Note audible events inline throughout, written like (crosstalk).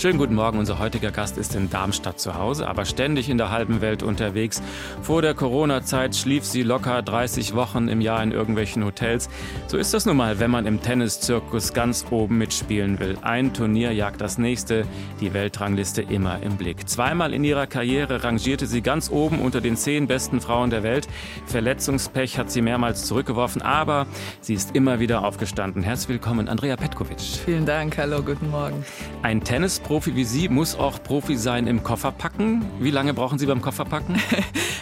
Schönen guten Morgen, unser heutiger Gast ist in Darmstadt zu Hause, aber ständig in der halben Welt unterwegs. Vor der Corona-Zeit schlief sie locker 30 Wochen im Jahr in irgendwelchen Hotels. So ist das nun mal, wenn man im Tenniszirkus ganz oben mitspielen will. Ein Turnier jagt das nächste, die Weltrangliste immer im Blick. Zweimal in ihrer Karriere rangierte sie ganz oben unter den zehn besten Frauen der Welt. Verletzungspech hat sie mehrmals zurückgeworfen, aber sie ist immer wieder aufgestanden. Herzlich willkommen, Andrea Petkovic. Vielen Dank, hallo, guten Morgen. Ein Tennis Profi wie Sie muss auch Profi sein im Kofferpacken. Wie lange brauchen Sie beim Kofferpacken? (laughs)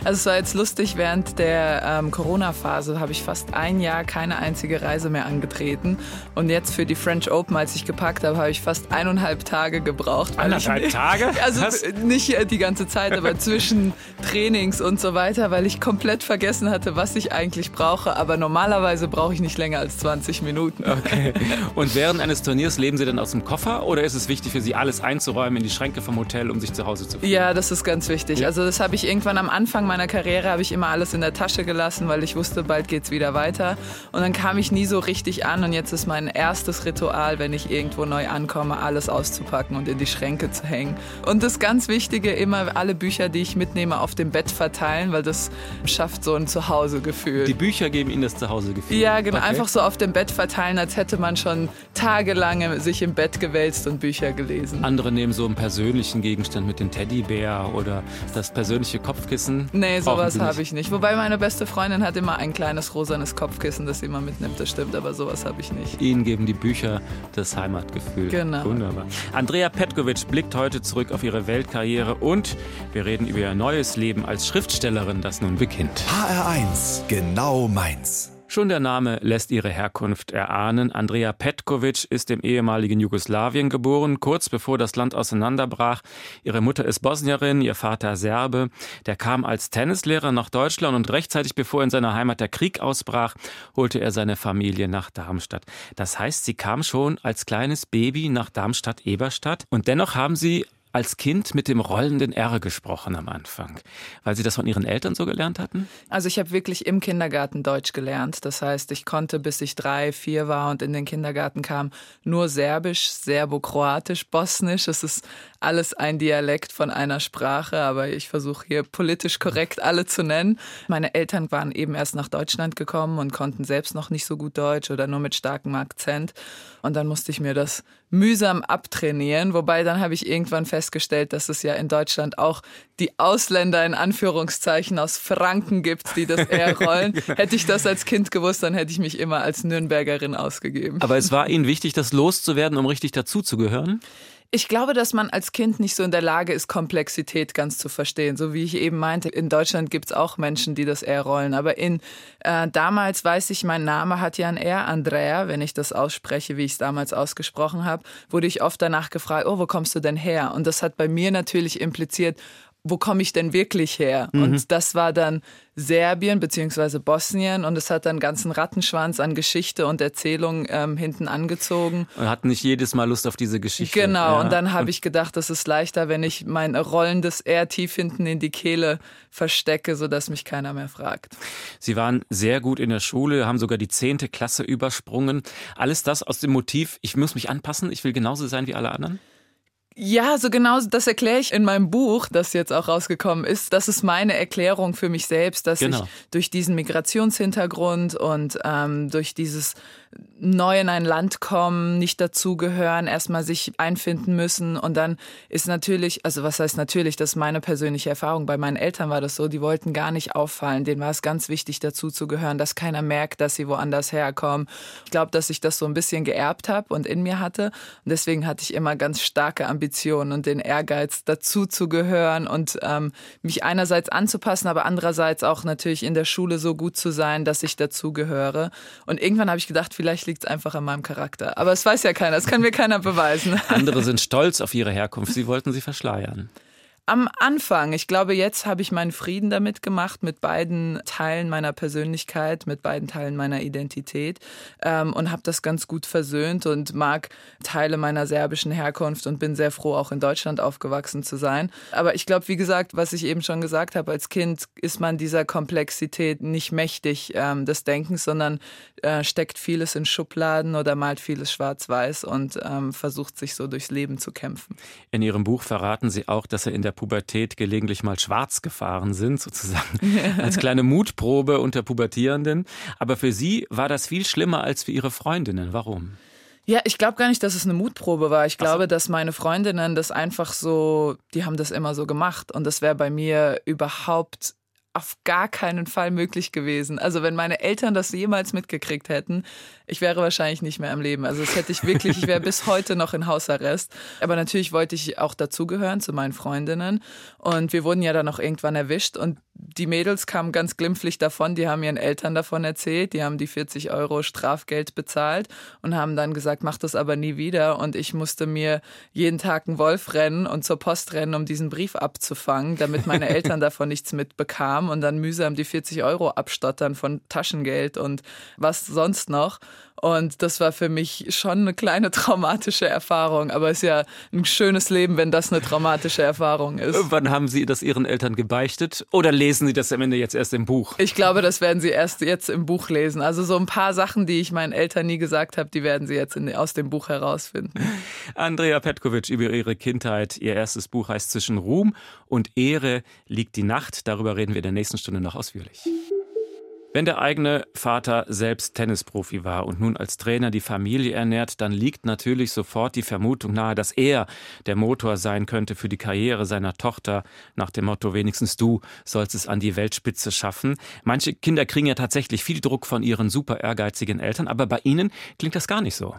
Also es war jetzt lustig, während der ähm, Corona-Phase habe ich fast ein Jahr keine einzige Reise mehr angetreten. Und jetzt für die French Open, als ich gepackt habe, habe ich fast eineinhalb Tage gebraucht. Eineinhalb ich, Tage? (laughs) Also Was? nicht die ganze Zeit, aber (laughs) zwischen Trainings und so weiter, weil ich komplett vergessen hatte, was ich eigentlich brauche. Aber normalerweise brauche ich nicht länger als 20 Minuten. Okay. Und während eines Turniers leben Sie dann aus dem Koffer oder ist es wichtig für Sie, alles einzuräumen in die Schränke vom Hotel, um sich zu Hause zu fühlen? Ja, das ist ganz wichtig. Ja. Also das habe ich irgendwann am Anfang meiner Karriere habe ich immer alles in der Tasche gelassen, weil ich wusste, bald geht es wieder weiter. Und dann kam ich nie so richtig an und jetzt ist mein erstes Ritual, wenn ich irgendwo neu ankomme, alles auszupacken und in die Schränke zu hängen. Und das ganz Wichtige, immer alle Bücher, die ich mitnehme, auf dem Bett verteilen, weil das schafft so ein Zuhausegefühl. Die Bücher geben Ihnen das Zuhausegefühl? Ja, genau. Okay. Einfach so auf dem Bett verteilen, als hätte man schon tagelang sich im Bett gewälzt und Bücher gelesen. Andere nehmen so einen persönlichen Gegenstand mit dem Teddybär oder das persönliche Kopfkissen. Nee, so sowas habe ich nicht. Wobei meine beste Freundin hat immer ein kleines rosanes Kopfkissen, das sie immer mitnimmt. Das stimmt, aber sowas habe ich nicht. Ihnen geben die Bücher das Heimatgefühl. Genau. Wunderbar. Andrea Petkovic blickt heute zurück auf ihre Weltkarriere und wir reden über ihr neues Leben als Schriftstellerin, das nun beginnt. HR1, genau meins. Schon der Name lässt ihre Herkunft erahnen. Andrea Petkovic ist im ehemaligen Jugoslawien geboren, kurz bevor das Land auseinanderbrach. Ihre Mutter ist Bosnierin, ihr Vater Serbe. Der kam als Tennislehrer nach Deutschland und rechtzeitig bevor in seiner Heimat der Krieg ausbrach, holte er seine Familie nach Darmstadt. Das heißt, sie kam schon als kleines Baby nach Darmstadt-Eberstadt und dennoch haben sie als Kind mit dem rollenden R gesprochen am Anfang, weil Sie das von Ihren Eltern so gelernt hatten? Also ich habe wirklich im Kindergarten Deutsch gelernt. Das heißt, ich konnte, bis ich drei, vier war und in den Kindergarten kam, nur Serbisch, Serbo-Kroatisch, Bosnisch. Es ist alles ein Dialekt von einer Sprache, aber ich versuche hier politisch korrekt alle zu nennen. Meine Eltern waren eben erst nach Deutschland gekommen und konnten selbst noch nicht so gut Deutsch oder nur mit starkem Akzent. Und dann musste ich mir das mühsam abtrainieren, wobei dann habe ich irgendwann festgestellt, dass es ja in Deutschland auch die Ausländer in Anführungszeichen aus Franken gibt, die das (laughs) eher rollen. genau. Hätte ich das als Kind gewusst, dann hätte ich mich immer als Nürnbergerin ausgegeben. Aber es war Ihnen wichtig, das loszuwerden, um richtig dazuzugehören? Ich glaube, dass man als Kind nicht so in der Lage ist, Komplexität ganz zu verstehen. So wie ich eben meinte, in Deutschland gibt es auch Menschen, die das R rollen. Aber in äh, damals weiß ich, mein Name hat ja ein R, Andrea, wenn ich das ausspreche, wie ich es damals ausgesprochen habe, wurde ich oft danach gefragt, oh, wo kommst du denn her? Und das hat bei mir natürlich impliziert, wo komme ich denn wirklich her? Mhm. Und das war dann Serbien beziehungsweise Bosnien und es hat dann einen ganzen Rattenschwanz an Geschichte und Erzählung ähm, hinten angezogen. Und hat nicht jedes Mal Lust auf diese Geschichte. Genau, ja. und dann habe ich gedacht, das ist leichter, wenn ich mein rollendes R tief hinten in die Kehle verstecke, sodass mich keiner mehr fragt. Sie waren sehr gut in der Schule, haben sogar die zehnte Klasse übersprungen. Alles das aus dem Motiv, ich muss mich anpassen, ich will genauso sein wie alle anderen? Ja, so genau das erkläre ich in meinem Buch, das jetzt auch rausgekommen ist. Das ist meine Erklärung für mich selbst, dass genau. ich durch diesen Migrationshintergrund und ähm, durch dieses neu in ein Land kommen, nicht dazugehören, erstmal sich einfinden müssen. Und dann ist natürlich, also was heißt natürlich, das ist meine persönliche Erfahrung. Bei meinen Eltern war das so, die wollten gar nicht auffallen. Denen war es ganz wichtig, dazuzugehören, dass keiner merkt, dass sie woanders herkommen. Ich glaube, dass ich das so ein bisschen geerbt habe und in mir hatte. Und deswegen hatte ich immer ganz starke Ambitionen und den Ehrgeiz, dazuzugehören und ähm, mich einerseits anzupassen, aber andererseits auch natürlich in der Schule so gut zu sein, dass ich dazugehöre. Und irgendwann habe ich gedacht, vielleicht liegt es einfach an meinem Charakter. Aber es weiß ja keiner, das kann mir keiner beweisen. Andere sind stolz auf ihre Herkunft, sie wollten sie verschleiern. Am Anfang, ich glaube, jetzt habe ich meinen Frieden damit gemacht, mit beiden Teilen meiner Persönlichkeit, mit beiden Teilen meiner Identität ähm, und habe das ganz gut versöhnt und mag Teile meiner serbischen Herkunft und bin sehr froh, auch in Deutschland aufgewachsen zu sein. Aber ich glaube, wie gesagt, was ich eben schon gesagt habe, als Kind ist man dieser Komplexität nicht mächtig ähm, des Denkens, sondern äh, steckt vieles in Schubladen oder malt vieles schwarz-weiß und ähm, versucht sich so durchs Leben zu kämpfen. In Ihrem Buch verraten Sie auch, dass er in der Pubertät gelegentlich mal schwarz gefahren sind, sozusagen (laughs) als kleine Mutprobe unter Pubertierenden. Aber für Sie war das viel schlimmer als für Ihre Freundinnen. Warum? Ja, ich glaube gar nicht, dass es eine Mutprobe war. Ich glaube, so. dass meine Freundinnen das einfach so, die haben das immer so gemacht. Und das wäre bei mir überhaupt auf gar keinen Fall möglich gewesen. Also wenn meine Eltern das jemals mitgekriegt hätten, ich wäre wahrscheinlich nicht mehr am Leben. Also das hätte ich wirklich, ich wäre (laughs) bis heute noch in Hausarrest. Aber natürlich wollte ich auch dazugehören zu meinen Freundinnen. Und wir wurden ja dann noch irgendwann erwischt und die Mädels kamen ganz glimpflich davon, die haben ihren Eltern davon erzählt, die haben die 40 Euro Strafgeld bezahlt und haben dann gesagt, mach das aber nie wieder. Und ich musste mir jeden Tag einen Wolf rennen und zur Post rennen, um diesen Brief abzufangen, damit meine (laughs) Eltern davon nichts mitbekamen und dann mühsam die 40 Euro abstottern von Taschengeld und was sonst noch. Und das war für mich schon eine kleine traumatische Erfahrung. Aber es ist ja ein schönes Leben, wenn das eine traumatische Erfahrung ist. Wann haben Sie das Ihren Eltern gebeichtet? Oder lesen Sie das am Ende jetzt erst im Buch? Ich glaube, das werden Sie erst jetzt im Buch lesen. Also so ein paar Sachen, die ich meinen Eltern nie gesagt habe, die werden Sie jetzt in, aus dem Buch herausfinden. Andrea Petkovic über ihre Kindheit. Ihr erstes Buch heißt Zwischen Ruhm und Ehre liegt die Nacht. Darüber reden wir in der nächsten Stunde noch ausführlich. Wenn der eigene Vater selbst Tennisprofi war und nun als Trainer die Familie ernährt, dann liegt natürlich sofort die Vermutung nahe, dass er der Motor sein könnte für die Karriere seiner Tochter, nach dem Motto wenigstens du sollst es an die Weltspitze schaffen. Manche Kinder kriegen ja tatsächlich viel Druck von ihren super ehrgeizigen Eltern, aber bei ihnen klingt das gar nicht so.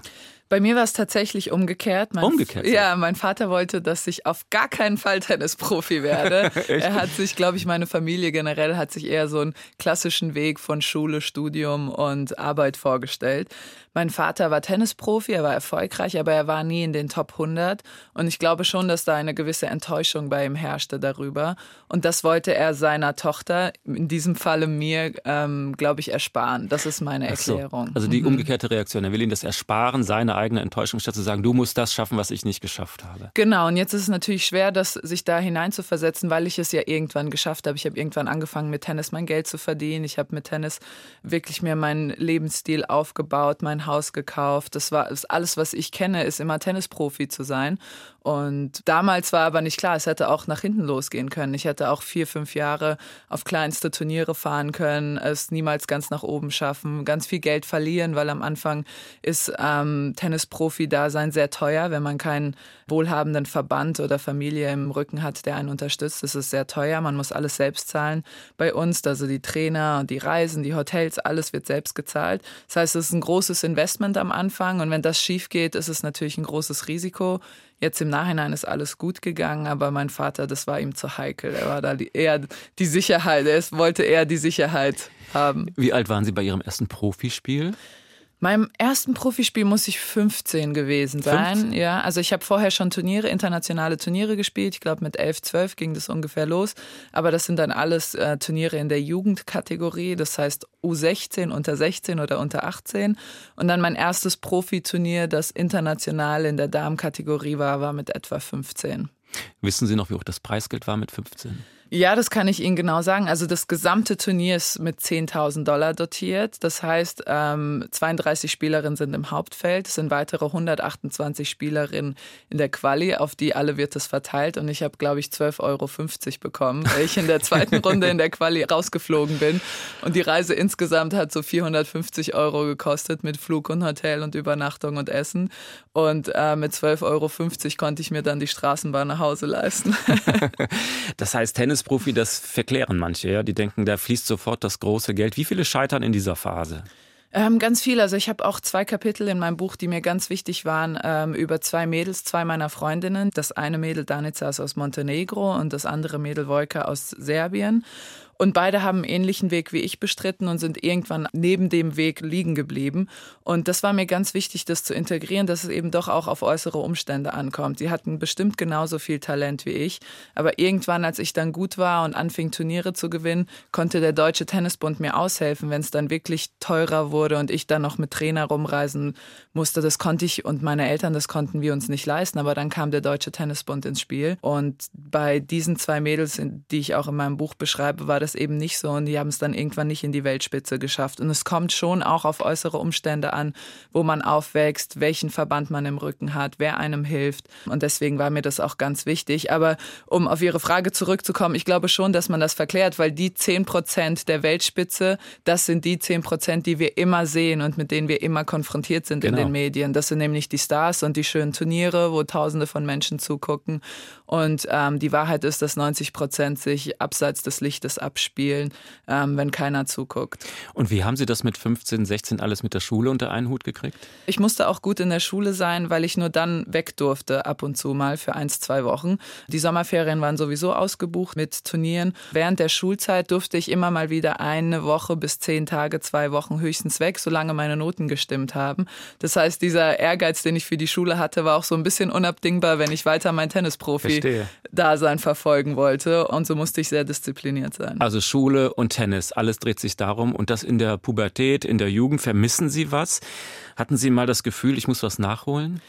Bei mir war es tatsächlich umgekehrt. Mein umgekehrt? Ja, mein Vater wollte, dass ich auf gar keinen Fall (laughs) Tennisprofi werde. (laughs) er hat sich, glaube ich, meine Familie generell hat sich eher so einen klassischen Weg von Schule, Studium und Arbeit vorgestellt. Mein Vater war Tennisprofi, er war erfolgreich, aber er war nie in den Top 100. Und ich glaube schon, dass da eine gewisse Enttäuschung bei ihm herrschte darüber. Und das wollte er seiner Tochter, in diesem Falle mir, ähm, glaube ich, ersparen. Das ist meine Erklärung. So. Also die mhm. umgekehrte Reaktion. Er will ihn das ersparen, seine eigene Enttäuschung, statt zu sagen, du musst das schaffen, was ich nicht geschafft habe. Genau. Und jetzt ist es natürlich schwer, das, sich da hineinzuversetzen, weil ich es ja irgendwann geschafft habe. Ich habe irgendwann angefangen, mit Tennis mein Geld zu verdienen. Ich habe mit Tennis wirklich mir meinen Lebensstil aufgebaut, mein Haus gekauft. Das war das alles, was ich kenne, ist immer Tennisprofi zu sein. Und damals war aber nicht klar, es hätte auch nach hinten losgehen können. Ich hätte auch vier, fünf Jahre auf kleinste Turniere fahren können, es niemals ganz nach oben schaffen, ganz viel Geld verlieren, weil am Anfang ist ähm, Tennisprofi-Dasein sehr teuer. Wenn man keinen wohlhabenden Verband oder Familie im Rücken hat, der einen unterstützt, ist es sehr teuer. Man muss alles selbst zahlen bei uns. Also die Trainer, die Reisen, die Hotels, alles wird selbst gezahlt. Das heißt, es ist ein großes Investment am Anfang und wenn das schief geht, ist es natürlich ein großes Risiko. Jetzt im Nachhinein ist alles gut gegangen, aber mein Vater, das war ihm zu heikel. Er war da eher die Sicherheit, er wollte eher die Sicherheit haben. Wie alt waren Sie bei Ihrem ersten Profispiel? Meinem ersten Profispiel muss ich 15 gewesen sein. 15? Ja, also ich habe vorher schon Turniere, internationale Turniere gespielt. Ich glaube mit 11, 12 ging das ungefähr los. Aber das sind dann alles äh, Turniere in der Jugendkategorie. Das heißt U16, unter 16 oder unter 18. Und dann mein erstes Profiturnier, das international in der Damenkategorie war, war mit etwa 15. Wissen Sie noch, wie hoch das Preisgeld war mit 15? Ja, das kann ich Ihnen genau sagen. Also das gesamte Turnier ist mit 10.000 Dollar dotiert. Das heißt, ähm, 32 Spielerinnen sind im Hauptfeld. Es sind weitere 128 Spielerinnen in der Quali. Auf die alle wird es verteilt. Und ich habe, glaube ich, 12,50 Euro bekommen, weil ich in der zweiten (laughs) Runde in der Quali rausgeflogen bin. Und die Reise insgesamt hat so 450 Euro gekostet mit Flug und Hotel und Übernachtung und Essen. Und äh, mit 12,50 Euro konnte ich mir dann die Straßenbahn nach Hause leisten. (laughs) das heißt, Tennis Tennisprofi, das verklären manche. Ja? Die denken, da fließt sofort das große Geld. Wie viele scheitern in dieser Phase? Ähm, ganz viel. Also ich habe auch zwei Kapitel in meinem Buch, die mir ganz wichtig waren, ähm, über zwei Mädels, zwei meiner Freundinnen. Das eine Mädel Danica ist aus Montenegro und das andere Mädel Wojka aus Serbien. Und beide haben einen ähnlichen Weg wie ich bestritten und sind irgendwann neben dem Weg liegen geblieben. Und das war mir ganz wichtig, das zu integrieren, dass es eben doch auch auf äußere Umstände ankommt. Sie hatten bestimmt genauso viel Talent wie ich. Aber irgendwann, als ich dann gut war und anfing, Turniere zu gewinnen, konnte der Deutsche Tennisbund mir aushelfen, wenn es dann wirklich teurer wurde und ich dann noch mit Trainer rumreisen musste. Das konnte ich und meine Eltern, das konnten wir uns nicht leisten. Aber dann kam der Deutsche Tennisbund ins Spiel. Und bei diesen zwei Mädels, die ich auch in meinem Buch beschreibe, war das eben nicht so. Und die haben es dann irgendwann nicht in die Weltspitze geschafft. Und es kommt schon auch auf äußere Umstände an, wo man aufwächst, welchen Verband man im Rücken hat, wer einem hilft. Und deswegen war mir das auch ganz wichtig. Aber um auf Ihre Frage zurückzukommen, ich glaube schon, dass man das verklärt, weil die zehn Prozent der Weltspitze, das sind die zehn Prozent, die wir immer sehen und mit denen wir immer konfrontiert sind genau. in den Medien. Das sind nämlich die Stars und die schönen Turniere, wo Tausende von Menschen zugucken. Und ähm, die Wahrheit ist, dass 90 Prozent sich abseits des Lichtes abspielen, ähm, wenn keiner zuguckt. Und wie haben Sie das mit 15, 16 alles mit der Schule unter einen Hut gekriegt? Ich musste auch gut in der Schule sein, weil ich nur dann weg durfte, ab und zu mal für eins, zwei Wochen. Die Sommerferien waren sowieso ausgebucht mit Turnieren. Während der Schulzeit durfte ich immer mal wieder eine Woche bis zehn Tage, zwei Wochen höchstens weg, solange meine Noten gestimmt haben. Das heißt, dieser Ehrgeiz, den ich für die Schule hatte, war auch so ein bisschen unabdingbar, wenn ich weiter mein Tennisprofi-Dasein verfolgen wollte. Und so musste ich sehr diszipliniert sein. Also Schule und Tennis, alles dreht sich darum. Und das in der Pubertät, in der Jugend. Vermissen Sie was? Hatten Sie mal das Gefühl, ich muss was nachholen?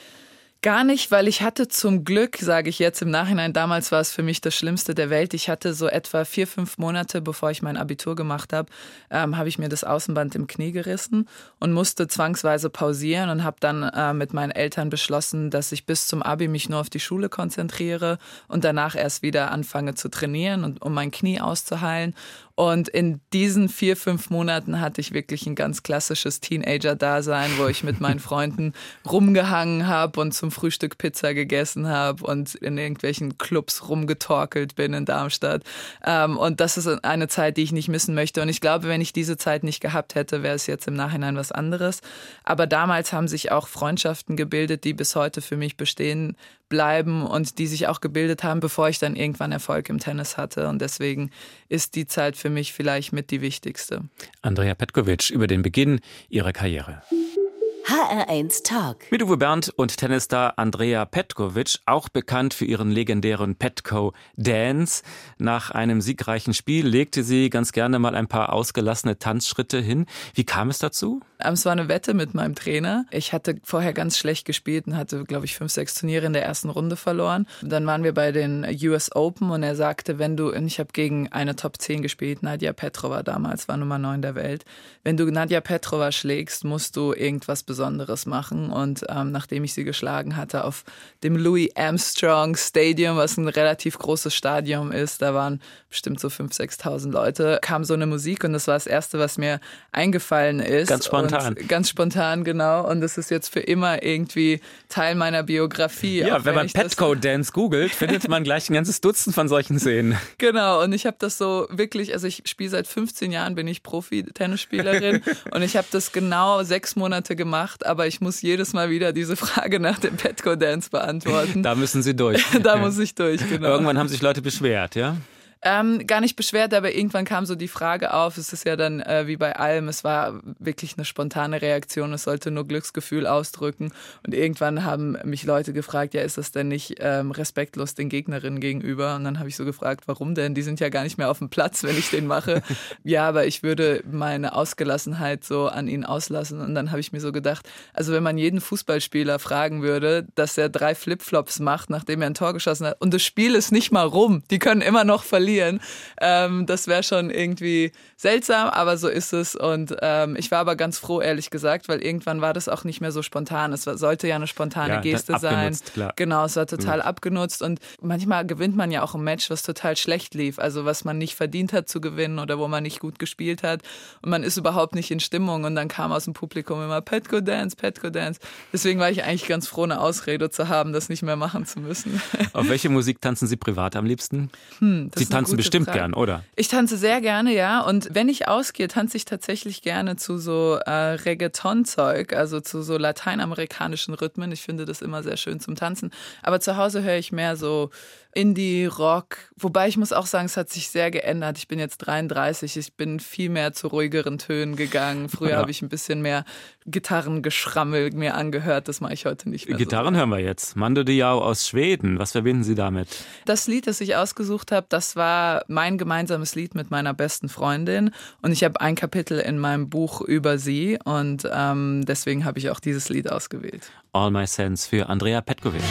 Gar nicht, weil ich hatte zum Glück, sage ich jetzt im Nachhinein, damals war es für mich das Schlimmste der Welt. Ich hatte so etwa vier, fünf Monate, bevor ich mein Abitur gemacht habe, ähm, habe ich mir das Außenband im Knie gerissen und musste zwangsweise pausieren und habe dann äh, mit meinen Eltern beschlossen, dass ich bis zum Abi mich nur auf die Schule konzentriere und danach erst wieder anfange zu trainieren und um mein Knie auszuheilen. Und in diesen vier, fünf Monaten hatte ich wirklich ein ganz klassisches Teenager-Dasein, wo ich mit meinen (laughs) Freunden rumgehangen habe und zum Frühstück Pizza gegessen habe und in irgendwelchen Clubs rumgetorkelt bin in Darmstadt. Ähm, und das ist eine Zeit, die ich nicht missen möchte. Und ich glaube, wenn ich diese Zeit nicht gehabt hätte, wäre es jetzt im Nachhinein was anderes. Aber damals haben sich auch Freundschaften gebildet, die bis heute für mich bestehen bleiben und die sich auch gebildet haben, bevor ich dann irgendwann Erfolg im Tennis hatte. Und deswegen ist die Zeit für mich vielleicht mit die wichtigste. Andrea Petkovic über den Beginn ihrer Karriere. HR1 Talk. Mit Uwe Bernd und Tennisstar Andrea Petkovic, auch bekannt für ihren legendären Petco Dance. Nach einem siegreichen Spiel legte sie ganz gerne mal ein paar ausgelassene Tanzschritte hin. Wie kam es dazu? Ähm, es war eine Wette mit meinem Trainer. Ich hatte vorher ganz schlecht gespielt und hatte, glaube ich, fünf, sechs Turniere in der ersten Runde verloren. Dann waren wir bei den US Open und er sagte, wenn du, ich habe gegen eine Top 10 gespielt, Nadja Petrova damals war Nummer 9 der Welt. Wenn du Nadja Petrova schlägst, musst du irgendwas Besonderes machen. Und ähm, nachdem ich sie geschlagen hatte auf dem Louis Armstrong Stadium, was ein relativ großes Stadion ist, da waren bestimmt so 5.000, 6.000 Leute, kam so eine Musik und das war das Erste, was mir eingefallen ist. Ganz spontan. Und ganz spontan, genau. Und das ist jetzt für immer irgendwie Teil meiner Biografie. Ja, wenn, wenn man Petco Dance googelt, findet man gleich ein ganzes Dutzend von solchen Szenen. (laughs) Genau, und ich habe das so wirklich, also ich spiele seit 15 Jahren, bin ich Profi-Tennisspielerin (laughs) und ich habe das genau sechs Monate gemacht, aber ich muss jedes Mal wieder diese Frage nach dem Petco Dance beantworten. Da müssen Sie durch. (laughs) da muss ich durch, genau. Irgendwann haben sich Leute beschwert, ja? Ähm, gar nicht beschwert, aber irgendwann kam so die Frage auf, es ist ja dann äh, wie bei allem, es war wirklich eine spontane Reaktion, es sollte nur Glücksgefühl ausdrücken und irgendwann haben mich Leute gefragt, ja, ist das denn nicht ähm, respektlos den Gegnerinnen gegenüber? Und dann habe ich so gefragt, warum denn? Die sind ja gar nicht mehr auf dem Platz, wenn ich den mache. (laughs) ja, aber ich würde meine Ausgelassenheit so an ihnen auslassen und dann habe ich mir so gedacht, also wenn man jeden Fußballspieler fragen würde, dass er drei Flipflops macht, nachdem er ein Tor geschossen hat und das Spiel ist nicht mal rum, die können immer noch verlieren, verlieren. Ähm, das wäre schon irgendwie seltsam, aber so ist es. Und ähm, ich war aber ganz froh, ehrlich gesagt, weil irgendwann war das auch nicht mehr so spontan. Es sollte ja eine spontane ja, Geste sein. Klar. Genau, es war total mhm. abgenutzt. Und manchmal gewinnt man ja auch ein Match, was total schlecht lief. Also was man nicht verdient hat zu gewinnen oder wo man nicht gut gespielt hat. Und man ist überhaupt nicht in Stimmung. Und dann kam aus dem Publikum immer Petco Dance, Petco Dance. Deswegen war ich eigentlich ganz froh, eine Ausrede zu haben, das nicht mehr machen zu müssen. Auf welche Musik tanzen Sie privat am liebsten? Hm, Sie tanzen bestimmt Frage. gern, oder? Ich tanze sehr gerne, ja. Und wenn ich ausgehe, tanze ich tatsächlich gerne zu so äh, Reggaeton-Zeug, also zu so lateinamerikanischen Rhythmen. Ich finde das immer sehr schön zum Tanzen. Aber zu Hause höre ich mehr so Indie, Rock. Wobei ich muss auch sagen, es hat sich sehr geändert. Ich bin jetzt 33. Ich bin viel mehr zu ruhigeren Tönen gegangen. Früher ja. habe ich ein bisschen mehr Gitarrengeschrammel mir angehört. Das mache ich heute nicht mehr. Gitarren so. hören wir jetzt. Mando Diao aus Schweden. Was verbinden Sie damit? Das Lied, das ich ausgesucht habe, das war mein gemeinsames Lied mit meiner besten Freundin. Und ich habe ein Kapitel in meinem Buch über sie. Und ähm, deswegen habe ich auch dieses Lied ausgewählt. All My Sense für Andrea Petkovic.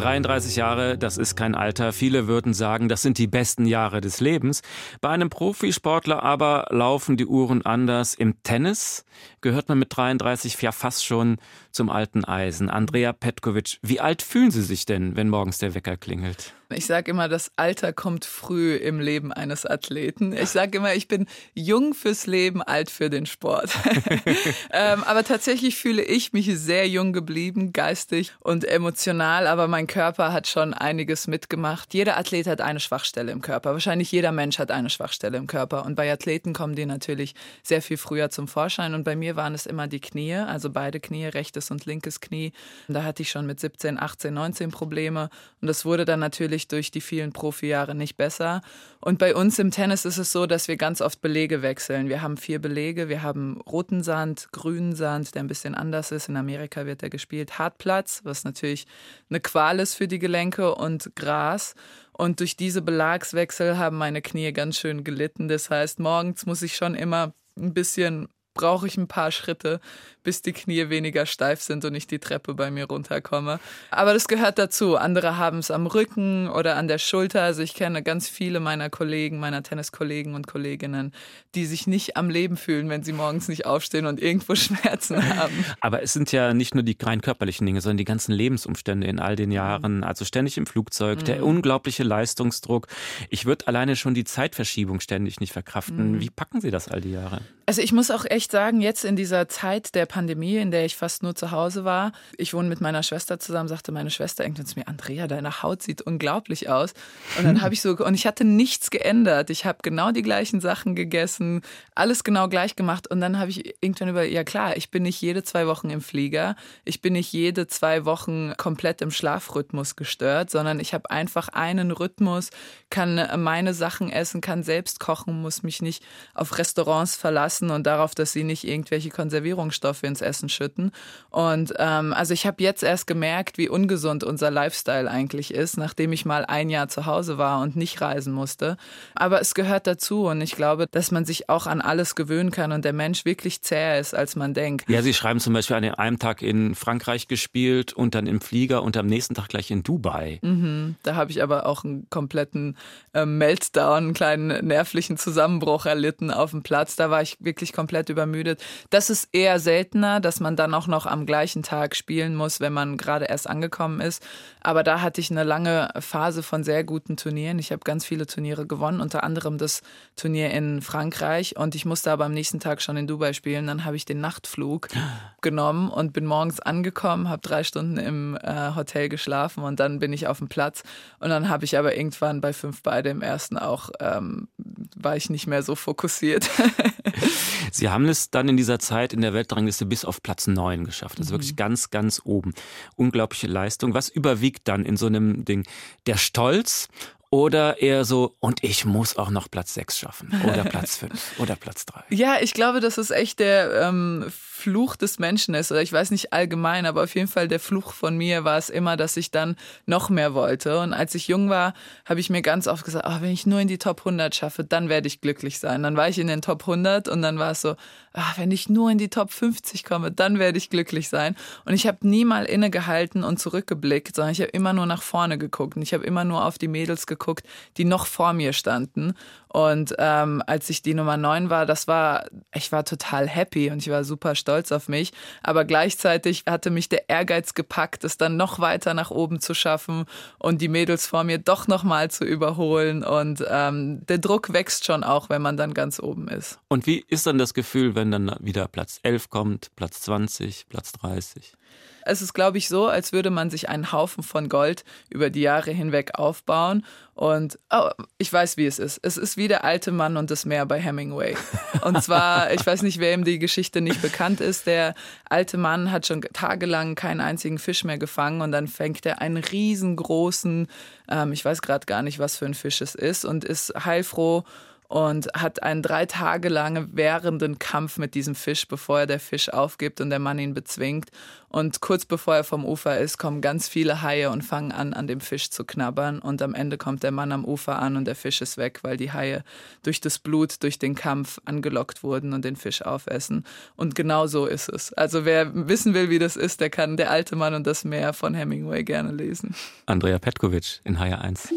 33 Jahre, das ist kein Alter. Viele würden sagen, das sind die besten Jahre des Lebens. Bei einem Profisportler aber laufen die Uhren anders. Im Tennis gehört man mit 33 ja fast schon zum alten Eisen. Andrea Petkovic, wie alt fühlen Sie sich denn, wenn morgens der Wecker klingelt? Ich sage immer, das Alter kommt früh im Leben eines Athleten. Ich sage immer, ich bin jung fürs Leben, alt für den Sport. (laughs) (laughs) ähm, aber tatsächlich fühle ich mich sehr jung geblieben, geistig und emotional. Aber mein Körper hat schon einiges mitgemacht. Jeder Athlet hat eine Schwachstelle im Körper. Wahrscheinlich jeder Mensch hat eine Schwachstelle im Körper. Und bei Athleten kommen die natürlich sehr viel früher zum Vorschein. Und bei mir waren es immer die Knie, also beide Knie, rechtes und linkes Knie. Und da hatte ich schon mit 17, 18, 19 Probleme. Und das wurde dann natürlich durch die vielen Profijahre nicht besser. Und bei uns im Tennis ist es so, dass wir ganz oft Belege wechseln. Wir haben vier Belege. Wir haben roten Sand, grünen Sand, der ein bisschen anders ist. In Amerika wird er gespielt. Hartplatz, was natürlich eine Qual ist für die Gelenke und Gras. Und durch diese Belagswechsel haben meine Knie ganz schön gelitten. Das heißt, morgens muss ich schon immer ein bisschen brauche ich ein paar Schritte, bis die Knie weniger steif sind und ich die Treppe bei mir runterkomme. Aber das gehört dazu. Andere haben es am Rücken oder an der Schulter. Also ich kenne ganz viele meiner Kollegen, meiner Tenniskollegen und Kolleginnen, die sich nicht am Leben fühlen, wenn sie morgens nicht aufstehen und irgendwo (laughs) Schmerzen haben. Aber es sind ja nicht nur die rein körperlichen Dinge, sondern die ganzen Lebensumstände in all den Jahren. Mhm. Also ständig im Flugzeug, der mhm. unglaubliche Leistungsdruck. Ich würde alleine schon die Zeitverschiebung ständig nicht verkraften. Mhm. Wie packen Sie das all die Jahre? Also ich muss auch echt sagen, jetzt in dieser Zeit der Pandemie, in der ich fast nur zu Hause war, ich wohne mit meiner Schwester zusammen, sagte meine Schwester irgendwann zu mir, Andrea, deine Haut sieht unglaublich aus. Und dann habe ich so, und ich hatte nichts geändert. Ich habe genau die gleichen Sachen gegessen, alles genau gleich gemacht. Und dann habe ich irgendwann über, ja klar, ich bin nicht jede zwei Wochen im Flieger, ich bin nicht jede zwei Wochen komplett im Schlafrhythmus gestört, sondern ich habe einfach einen Rhythmus, kann meine Sachen essen, kann selbst kochen, muss mich nicht auf Restaurants verlassen und darauf, dass sie nicht irgendwelche Konservierungsstoffe ins Essen schütten. Und ähm, also ich habe jetzt erst gemerkt, wie ungesund unser Lifestyle eigentlich ist, nachdem ich mal ein Jahr zu Hause war und nicht reisen musste. Aber es gehört dazu und ich glaube, dass man sich auch an alles gewöhnen kann und der Mensch wirklich zäher ist, als man denkt. Ja, Sie schreiben zum Beispiel an einem Tag in Frankreich gespielt und dann im Flieger und am nächsten Tag gleich in Dubai. Mhm, da habe ich aber auch einen kompletten äh, Meltdown, einen kleinen nervlichen Zusammenbruch erlitten auf dem Platz. Da war ich wirklich komplett übermüdet. Das ist eher seltener, dass man dann auch noch am gleichen Tag spielen muss, wenn man gerade erst angekommen ist. Aber da hatte ich eine lange Phase von sehr guten Turnieren. Ich habe ganz viele Turniere gewonnen, unter anderem das Turnier in Frankreich. Und ich musste aber am nächsten Tag schon in Dubai spielen. Dann habe ich den Nachtflug (gasps) genommen und bin morgens angekommen, habe drei Stunden im äh, Hotel geschlafen und dann bin ich auf dem Platz. Und dann habe ich aber irgendwann bei fünf beide im ersten auch, ähm, war ich nicht mehr so fokussiert. (laughs) Sie haben es dann in dieser Zeit in der Weltrangliste bis auf Platz 9 geschafft. Also mhm. wirklich ganz, ganz oben. Unglaubliche Leistung. Was überwiegt dann in so einem Ding? Der Stolz oder eher so, und ich muss auch noch Platz 6 schaffen oder Platz 5 oder Platz 3? Ja, ich glaube, das ist echt der ähm, Fluch des Menschen ist. Oder ich weiß nicht allgemein, aber auf jeden Fall der Fluch von mir war es immer, dass ich dann noch mehr wollte. Und als ich jung war, habe ich mir ganz oft gesagt, oh, wenn ich nur in die Top 100 schaffe, dann werde ich glücklich sein. Dann war ich in den Top 100 und dann war es so, ach, wenn ich nur in die Top 50 komme, dann werde ich glücklich sein. Und ich habe nie mal innegehalten und zurückgeblickt, sondern ich habe immer nur nach vorne geguckt. Und ich habe immer nur auf die Mädels geguckt, die noch vor mir standen. Und ähm, als ich die Nummer 9 war, das war, ich war total happy und ich war super stolz auf mich. Aber gleichzeitig hatte mich der Ehrgeiz gepackt, es dann noch weiter nach oben zu schaffen und die Mädels vor mir doch nochmal zu überholen. Und ähm, der Druck wächst schon auch, wenn man dann ganz oben ist. Und wie ist dann das Gefühl, wenn dann wieder Platz 11 kommt, Platz 20, Platz 30? Es ist, glaube ich, so, als würde man sich einen Haufen von Gold über die Jahre hinweg aufbauen. Und oh, ich weiß, wie es ist. Es ist wie der alte Mann und das Meer bei Hemingway. Und zwar, (laughs) ich weiß nicht, wer ihm die Geschichte nicht bekannt ist. Der alte Mann hat schon tagelang keinen einzigen Fisch mehr gefangen und dann fängt er einen riesengroßen, ähm, ich weiß gerade gar nicht, was für ein Fisch es ist, und ist heilfroh und hat einen drei Tage lang währenden Kampf mit diesem Fisch, bevor er der Fisch aufgibt und der Mann ihn bezwingt. Und kurz bevor er vom Ufer ist, kommen ganz viele Haie und fangen an, an dem Fisch zu knabbern. Und am Ende kommt der Mann am Ufer an und der Fisch ist weg, weil die Haie durch das Blut, durch den Kampf angelockt wurden und den Fisch aufessen. Und genau so ist es. Also wer wissen will, wie das ist, der kann Der alte Mann und das Meer von Hemingway gerne lesen. Andrea Petkovic in Haie 1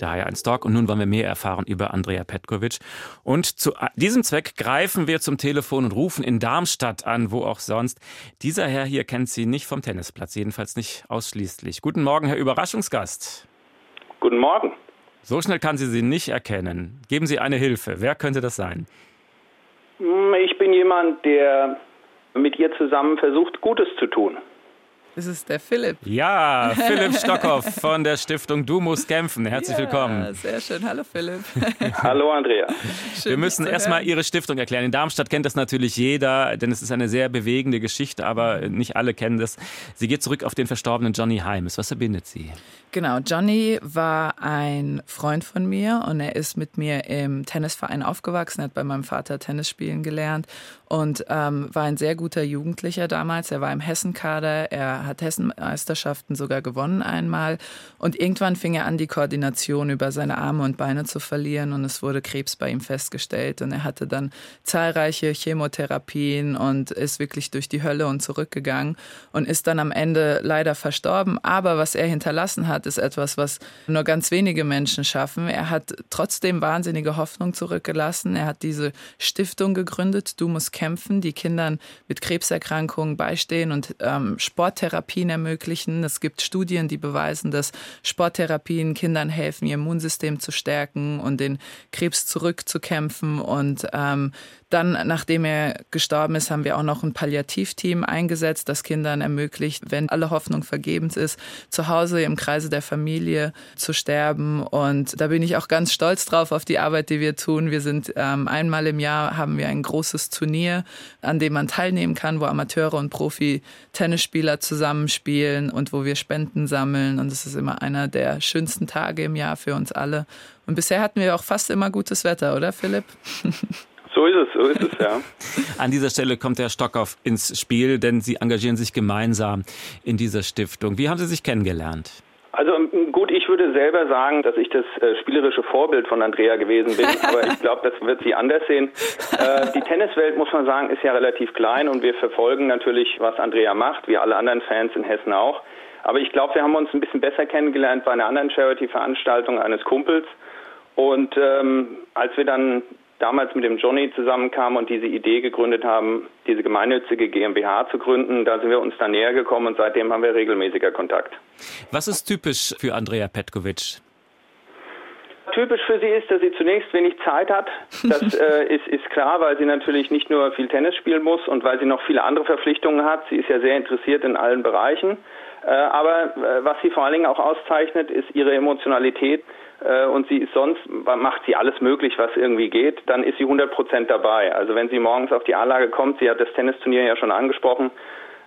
der H1 Talk. Und nun wollen wir mehr erfahren über Andrea Petkovic. Und zu diesem Zweck greifen wir zum Telefon und rufen in Darmstadt an, wo auch sonst. Dieser Herr hier kennt Sie nicht vom Tennisplatz, jedenfalls nicht ausschließlich. Guten Morgen, Herr Überraschungsgast. Guten Morgen. So schnell kann sie Sie nicht erkennen. Geben Sie eine Hilfe. Wer könnte das sein? Hm, ich bin jemand, der mit ihr zusammen versucht, Gutes zu tun. Das ist der Philipp. Ja, Philipp Stockhoff von der Stiftung Du musst kämpfen. Herzlich ja, willkommen. Sehr schön. Hallo Philipp. (laughs) Hallo Andrea. Schön, Wir müssen erstmal Ihre Stiftung erklären. In Darmstadt kennt das natürlich jeder, denn es ist eine sehr bewegende Geschichte, aber nicht alle kennen das. Sie geht zurück auf den verstorbenen Johnny Heimes. Was verbindet Sie? Genau, Johnny war ein Freund von mir und er ist mit mir im Tennisverein aufgewachsen, hat bei meinem Vater Tennis spielen gelernt und ähm, war ein sehr guter Jugendlicher damals. Er war im Hessenkader, er hat Hessenmeisterschaften sogar gewonnen einmal und irgendwann fing er an, die Koordination über seine Arme und Beine zu verlieren und es wurde Krebs bei ihm festgestellt und er hatte dann zahlreiche Chemotherapien und ist wirklich durch die Hölle und zurückgegangen und ist dann am Ende leider verstorben. Aber was er hinterlassen hat, ist etwas, was nur ganz wenige Menschen schaffen. Er hat trotzdem wahnsinnige Hoffnung zurückgelassen. Er hat diese Stiftung gegründet, Du musst kämpfen, die Kindern mit Krebserkrankungen beistehen und ähm, Sporttherapien ermöglichen. Es gibt Studien, die beweisen, dass Sporttherapien Kindern helfen, ihr Immunsystem zu stärken und den Krebs zurückzukämpfen. Und ähm, dann, nachdem er gestorben ist, haben wir auch noch ein Palliativteam eingesetzt, das Kindern ermöglicht, wenn alle Hoffnung vergebens ist, zu Hause im Kreise der Familie zu sterben. Und da bin ich auch ganz stolz drauf auf die Arbeit, die wir tun. Wir sind ähm, einmal im Jahr haben wir ein großes Turnier, an dem man teilnehmen kann, wo Amateure und Profi-Tennisspieler zusammenspielen und wo wir Spenden sammeln. Und es ist immer einer der schönsten Tage im Jahr für uns alle. Und bisher hatten wir auch fast immer gutes Wetter, oder Philipp? (laughs) So ist es, so ist es, ja. (laughs) An dieser Stelle kommt Herr Stockhoff ins Spiel, denn Sie engagieren sich gemeinsam in dieser Stiftung. Wie haben Sie sich kennengelernt? Also gut, ich würde selber sagen, dass ich das äh, spielerische Vorbild von Andrea gewesen bin, (laughs) aber ich glaube, das wird sie anders sehen. Äh, die Tenniswelt, muss man sagen, ist ja relativ klein und wir verfolgen natürlich, was Andrea macht, wie alle anderen Fans in Hessen auch. Aber ich glaube, wir haben uns ein bisschen besser kennengelernt bei einer anderen Charity-Veranstaltung eines Kumpels. Und ähm, als wir dann damals mit dem Johnny zusammenkamen und diese Idee gegründet haben, diese gemeinnützige GmbH zu gründen. Da sind wir uns dann näher gekommen und seitdem haben wir regelmäßiger Kontakt. Was ist typisch für Andrea Petkovic? Typisch für sie ist, dass sie zunächst wenig Zeit hat. Das (laughs) äh, ist, ist klar, weil sie natürlich nicht nur viel Tennis spielen muss und weil sie noch viele andere Verpflichtungen hat. Sie ist ja sehr interessiert in allen Bereichen. Äh, aber äh, was sie vor allen Dingen auch auszeichnet, ist ihre Emotionalität und sie ist sonst, macht sie alles möglich, was irgendwie geht, dann ist sie 100 Prozent dabei. Also wenn sie morgens auf die Anlage kommt, sie hat das Tennisturnier ja schon angesprochen,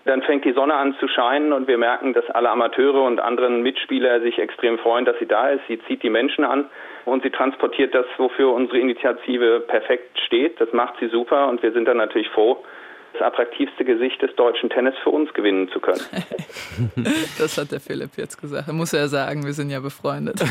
dann fängt die Sonne an zu scheinen und wir merken, dass alle Amateure und anderen Mitspieler sich extrem freuen, dass sie da ist. Sie zieht die Menschen an und sie transportiert das, wofür unsere Initiative perfekt steht. Das macht sie super und wir sind dann natürlich froh, das attraktivste Gesicht des deutschen Tennis für uns gewinnen zu können. (laughs) das hat der Philipp jetzt gesagt. Er muss ja sagen, wir sind ja befreundet. (laughs)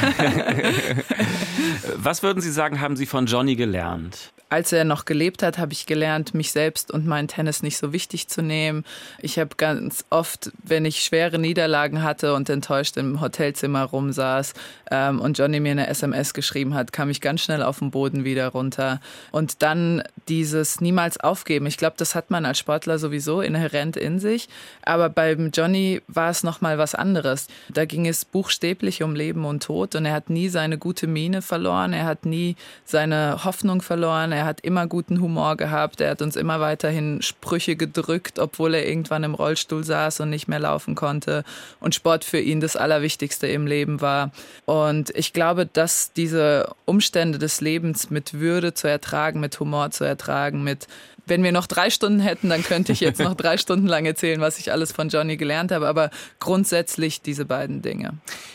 Was würden Sie sagen, haben Sie von Johnny gelernt? Als er noch gelebt hat, habe ich gelernt, mich selbst und meinen Tennis nicht so wichtig zu nehmen. Ich habe ganz oft, wenn ich schwere Niederlagen hatte und enttäuscht im Hotelzimmer rumsaß ähm, und Johnny mir eine SMS geschrieben hat, kam ich ganz schnell auf den Boden wieder runter. Und dann dieses niemals aufgeben. Ich glaube, das hat man als Sportler sowieso inhärent in sich. Aber beim Johnny war es noch mal was anderes. Da ging es buchstäblich um Leben und Tod und er hat nie seine gute Miene verloren. Er hat nie seine Hoffnung verloren. Er hat immer guten Humor gehabt. Er hat uns immer weiterhin Sprüche gedrückt, obwohl er irgendwann im Rollstuhl saß und nicht mehr laufen konnte. Und Sport für ihn das Allerwichtigste im Leben war. Und ich glaube, dass diese Umstände des Lebens mit Würde zu ertragen, mit Humor zu ertragen, mit wenn wir noch drei Stunden hätten, dann könnte ich jetzt noch drei (laughs) Stunden lang erzählen, was ich alles von Johnny gelernt habe. Aber grundsätzlich diese beiden Dinge.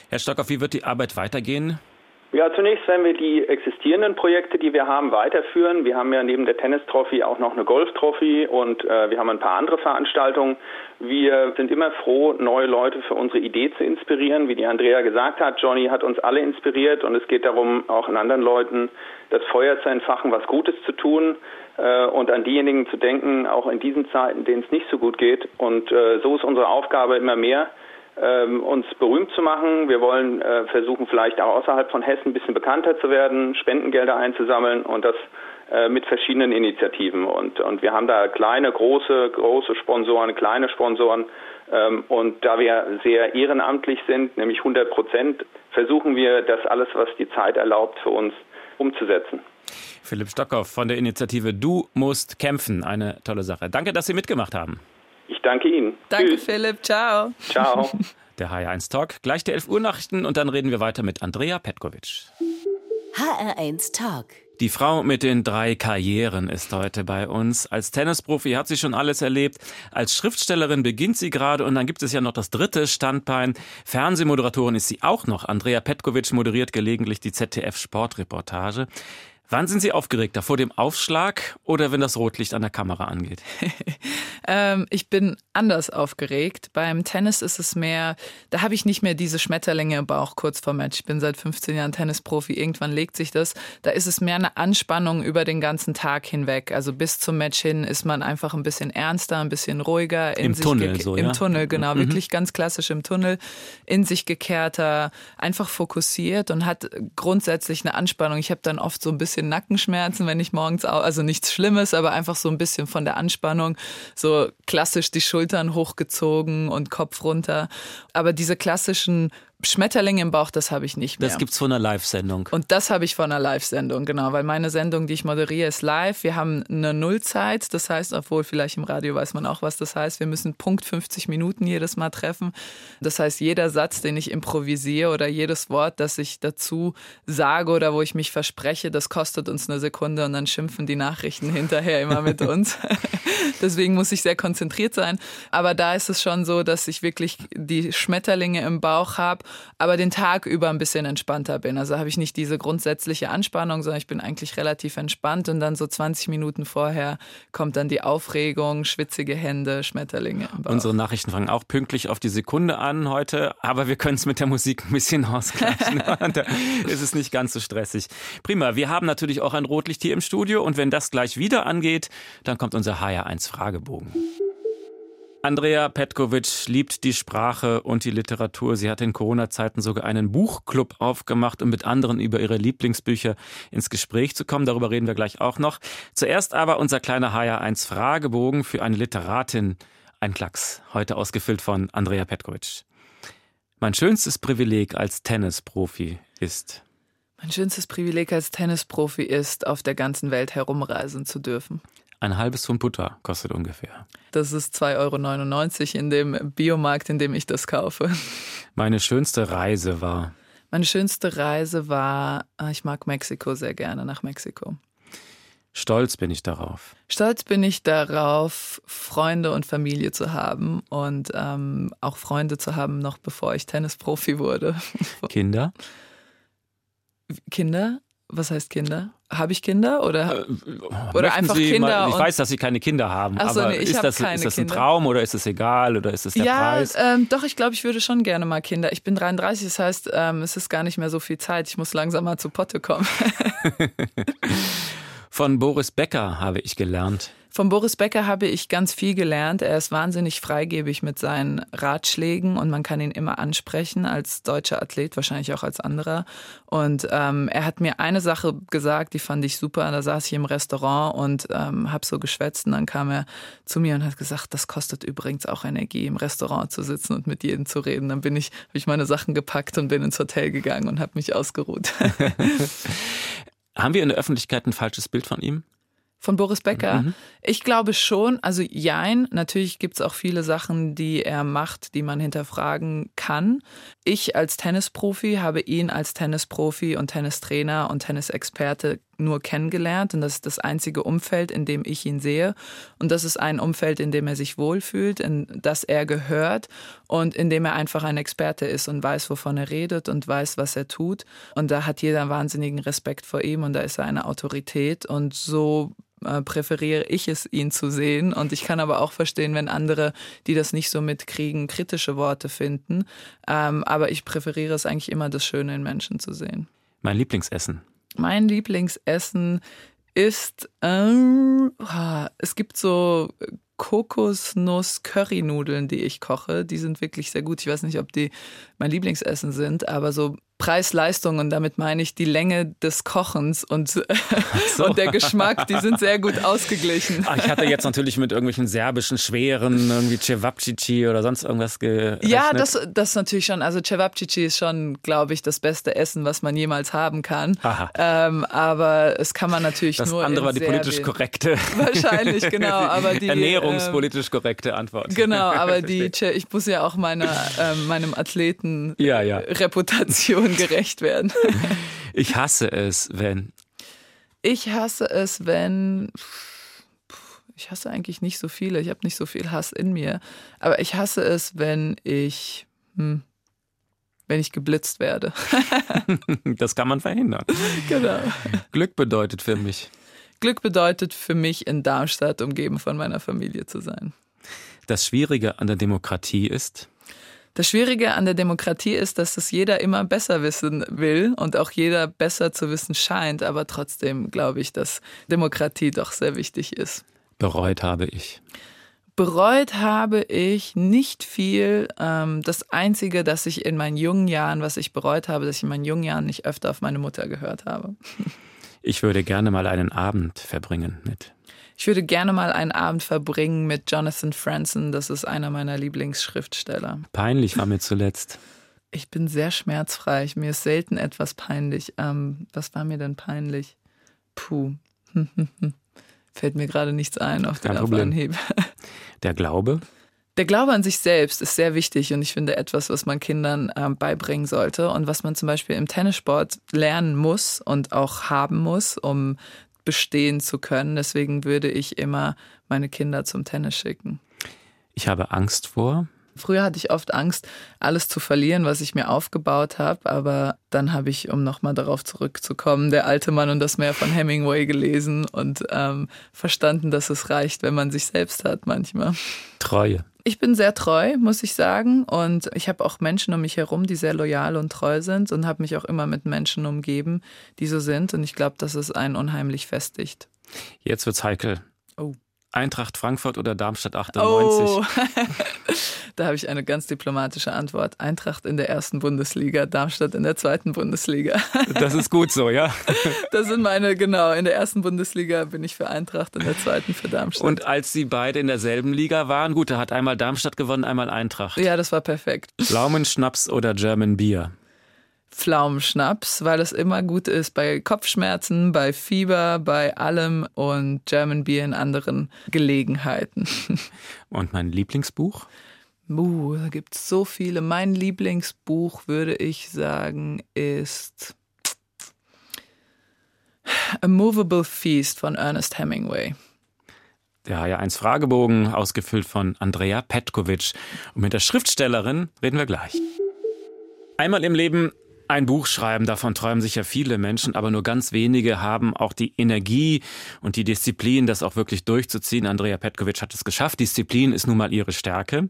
Herr Stockhoff, wie wird die Arbeit weitergehen? Ja, zunächst werden wir die existierenden Projekte, die wir haben, weiterführen. Wir haben ja neben der Tennis-Trophy auch noch eine Golf-Trophy und äh, wir haben ein paar andere Veranstaltungen. Wir sind immer froh, neue Leute für unsere Idee zu inspirieren. Wie die Andrea gesagt hat, Johnny hat uns alle inspiriert und es geht darum, auch in anderen Leuten das Feuer zu entfachen, was Gutes zu tun äh, und an diejenigen zu denken, auch in diesen Zeiten, denen es nicht so gut geht. Und äh, so ist unsere Aufgabe immer mehr ähm, uns berühmt zu machen. Wir wollen äh, versuchen, vielleicht auch außerhalb von Hessen ein bisschen bekannter zu werden, Spendengelder einzusammeln und das äh, mit verschiedenen Initiativen. Und, und wir haben da kleine, große, große Sponsoren, kleine Sponsoren. Ähm, und da wir sehr ehrenamtlich sind, nämlich 100 Prozent, versuchen wir, das alles, was die Zeit erlaubt, für uns umzusetzen. Philipp Stockhoff von der Initiative Du musst kämpfen. Eine tolle Sache. Danke, dass Sie mitgemacht haben. Ich danke Ihnen. Danke, Tschüss. Philipp. Ciao. Ciao. (laughs) Der HR1 Talk. Gleich die 11 Uhr Nachrichten und dann reden wir weiter mit Andrea Petkovic. HR1 Talk. Die Frau mit den drei Karrieren ist heute bei uns. Als Tennisprofi hat sie schon alles erlebt. Als Schriftstellerin beginnt sie gerade und dann gibt es ja noch das dritte Standbein. Fernsehmoderatorin ist sie auch noch. Andrea Petkovic moderiert gelegentlich die ZDF Sportreportage. Wann sind Sie aufgeregter? Vor dem Aufschlag oder wenn das Rotlicht an der Kamera angeht? (laughs) ähm, ich bin anders aufgeregt. Beim Tennis ist es mehr, da habe ich nicht mehr diese Schmetterlinge im Bauch kurz vor Match. Ich bin seit 15 Jahren Tennisprofi. Irgendwann legt sich das. Da ist es mehr eine Anspannung über den ganzen Tag hinweg. Also bis zum Match hin ist man einfach ein bisschen ernster, ein bisschen ruhiger. Im Tunnel so, Im ja? Tunnel, genau. Mhm. Wirklich ganz klassisch im Tunnel. In sich gekehrter, einfach fokussiert und hat grundsätzlich eine Anspannung. Ich habe dann oft so ein bisschen bisschen Nackenschmerzen, wenn ich morgens, auch, also nichts Schlimmes, aber einfach so ein bisschen von der Anspannung, so klassisch die Schultern hochgezogen und Kopf runter. Aber diese klassischen Schmetterling im Bauch, das habe ich nicht mehr. Das gibt's von einer Live-Sendung. Und das habe ich von einer Live-Sendung, genau, weil meine Sendung, die ich moderiere, ist live. Wir haben eine Nullzeit, das heißt, obwohl vielleicht im Radio weiß man auch, was das heißt, wir müssen Punkt 50 Minuten jedes Mal treffen. Das heißt, jeder Satz, den ich improvisiere oder jedes Wort, das ich dazu sage oder wo ich mich verspreche, das kostet uns eine Sekunde und dann schimpfen die Nachrichten hinterher immer mit (laughs) uns. (laughs) Deswegen muss ich sehr konzentriert sein. Aber da ist es schon so, dass ich wirklich die Schmetterlinge im Bauch habe aber den Tag über ein bisschen entspannter bin. Also habe ich nicht diese grundsätzliche Anspannung, sondern ich bin eigentlich relativ entspannt und dann so 20 Minuten vorher kommt dann die Aufregung, schwitzige Hände, Schmetterlinge. Unsere Nachrichten fangen auch pünktlich auf die Sekunde an heute, aber wir können es mit der Musik ein bisschen ausgleichen. (laughs) da ist es nicht ganz so stressig. Prima, wir haben natürlich auch ein Rotlicht hier im Studio und wenn das gleich wieder angeht, dann kommt unser HR1 Fragebogen. Andrea Petkovic liebt die Sprache und die Literatur. Sie hat in Corona-Zeiten sogar einen Buchclub aufgemacht, um mit anderen über ihre Lieblingsbücher ins Gespräch zu kommen. Darüber reden wir gleich auch noch. Zuerst aber unser kleiner HR1 Fragebogen für eine Literatin. Ein Klacks, heute ausgefüllt von Andrea Petkovic. Mein schönstes Privileg als Tennisprofi ist. Mein schönstes Privileg als Tennisprofi ist, auf der ganzen Welt herumreisen zu dürfen. Ein halbes Pfund Butter kostet ungefähr. Das ist 2,99 Euro in dem Biomarkt, in dem ich das kaufe. Meine schönste Reise war. Meine schönste Reise war, ah, ich mag Mexiko sehr gerne, nach Mexiko. Stolz bin ich darauf. Stolz bin ich darauf, Freunde und Familie zu haben und ähm, auch Freunde zu haben, noch bevor ich Tennisprofi wurde. Kinder? Kinder? Was heißt Kinder? Habe ich Kinder oder, äh, oder einfach Sie Kinder? Mal, ich weiß, dass Sie keine Kinder haben, so, aber nee, ist, das, ist das ein Traum oder ist es egal oder ist es der ja, Preis? Ähm, doch, ich glaube, ich würde schon gerne mal Kinder. Ich bin 33, das heißt, ähm, es ist gar nicht mehr so viel Zeit. Ich muss langsam mal zu Potte kommen. (laughs) Von Boris Becker habe ich gelernt. Von Boris Becker habe ich ganz viel gelernt. Er ist wahnsinnig freigebig mit seinen Ratschlägen und man kann ihn immer ansprechen als deutscher Athlet, wahrscheinlich auch als anderer. Und ähm, er hat mir eine Sache gesagt, die fand ich super. Da saß ich im Restaurant und ähm, habe so geschwätzt und dann kam er zu mir und hat gesagt, das kostet übrigens auch Energie, im Restaurant zu sitzen und mit jedem zu reden. Dann bin ich, habe ich meine Sachen gepackt und bin ins Hotel gegangen und habe mich ausgeruht. (laughs) (laughs) Haben wir in der Öffentlichkeit ein falsches Bild von ihm? Von Boris Becker? Mhm. Ich glaube schon, also jein, natürlich gibt es auch viele Sachen, die er macht, die man hinterfragen kann. Ich als Tennisprofi habe ihn als Tennisprofi und Tennistrainer und Tennisexperte nur kennengelernt und das ist das einzige Umfeld, in dem ich ihn sehe. Und das ist ein Umfeld, in dem er sich wohlfühlt, in das er gehört und in dem er einfach ein Experte ist und weiß, wovon er redet und weiß, was er tut. Und da hat jeder wahnsinnigen Respekt vor ihm und da ist er eine Autorität. Und so äh, präferiere ich es, ihn zu sehen. Und ich kann aber auch verstehen, wenn andere, die das nicht so mitkriegen, kritische Worte finden. Ähm, aber ich präferiere es eigentlich immer, das Schöne in Menschen zu sehen. Mein Lieblingsessen. Mein Lieblingsessen ist, äh, es gibt so Kokosnuss-Currynudeln, die ich koche. Die sind wirklich sehr gut. Ich weiß nicht, ob die mein Lieblingsessen sind, aber so Preis-Leistung und damit meine ich die Länge des Kochens und, (laughs) so. und der Geschmack, die sind sehr gut ausgeglichen. Ach, ich hatte jetzt natürlich mit irgendwelchen serbischen schweren, irgendwie Cevapcici oder sonst irgendwas gerechnet. Ja, das, das natürlich schon. Also Cevapcici ist schon, glaube ich, das beste Essen, was man jemals haben kann. Ähm, aber es kann man natürlich das nur. Das andere war die politisch korrekte. Wahrscheinlich, genau. (laughs) Aber die, Ernährungspolitisch korrekte Antwort. Genau, aber (laughs) die, ich muss ja auch meiner, ähm, meinem Athleten ja, ja. Reputation Situation gerecht werden. (laughs) Ich hasse es, wenn. Ich hasse es, wenn. Ich hasse eigentlich nicht so viele. Ich habe nicht so viel Hass in mir. Aber ich hasse es, wenn ich. Hm, wenn ich geblitzt werde. (laughs) das kann man verhindern. Genau. Glück bedeutet für mich. Glück bedeutet für mich, in Darmstadt umgeben von meiner Familie zu sein. Das Schwierige an der Demokratie ist, das Schwierige an der Demokratie ist, dass es jeder immer besser wissen will und auch jeder besser zu wissen scheint. Aber trotzdem glaube ich, dass Demokratie doch sehr wichtig ist. Bereut habe ich. Bereut habe ich nicht viel. Ähm, das Einzige, dass ich in meinen jungen Jahren, was ich bereut habe, dass ich in meinen jungen Jahren nicht öfter auf meine Mutter gehört habe. Ich würde gerne mal einen Abend verbringen mit ich würde gerne mal einen Abend verbringen mit Jonathan Franzen. Das ist einer meiner Lieblingsschriftsteller. Peinlich war mir zuletzt. (laughs) Ich bin sehr schmerzfrei. Mir ist selten etwas peinlich. Ähm, was war mir denn peinlich? Puh. (laughs) Fällt mir gerade nichts ein auf den Anhieb. (laughs) Der Glaube? Der Glaube an sich selbst ist sehr wichtig und ich finde etwas, was man Kindern äh, beibringen sollte und was man zum Beispiel im Tennissport lernen muss und auch haben muss, um bestehen zu können. Deswegen würde ich immer meine Kinder zum Tennis schicken. Ich habe Angst vor. Früher hatte ich oft Angst, alles zu verlieren, was ich mir aufgebaut habe, aber dann habe ich, um nochmal darauf zurückzukommen, der alte Mann und das Meer von Hemingway gelesen und ähm, verstanden, dass es reicht, wenn man sich selbst hat manchmal. Treue. Ich bin sehr treu, muss ich sagen. Und ich habe auch Menschen um mich herum, die sehr loyal und treu sind und habe mich auch immer mit Menschen umgeben, die so sind. Und ich glaube, dass es einen unheimlich festigt. Jetzt wird's heikel. Eintracht Frankfurt oder Darmstadt 98? Oh. (laughs) da habe ich eine ganz diplomatische Antwort. Eintracht in der ersten Bundesliga, Darmstadt in der zweiten Bundesliga. (laughs) Das ist gut so, ja? Das sind meine, genau. In der ersten Bundesliga bin ich für Eintracht, in der zweiten für Darmstadt. Und als sie beide in derselben Liga waren, gut, da hat einmal Darmstadt gewonnen, einmal Eintracht. Ja, das war perfekt. Pflaumenschnaps oder German Beer? Pflaumenschnaps, weil es immer gut ist bei Kopfschmerzen, bei Fieber, bei allem und German Beer in anderen Gelegenheiten. (laughs) Und mein Lieblingsbuch? Uh, da gibt es so viele. Mein Lieblingsbuch, würde ich sagen, ist A Movable Feast von Ernest Hemingway. Der H1 Fragebogen, ausgefüllt von Andrea Petkovic. Und mit der Schriftstellerin reden wir gleich. Einmal im Leben ein Buch schreiben, davon träumen sicher viele Menschen, aber nur ganz wenige haben auch die Energie und die Disziplin, das auch wirklich durchzuziehen. Andrea Petkovic hat es geschafft. Disziplin ist nun mal ihre Stärke.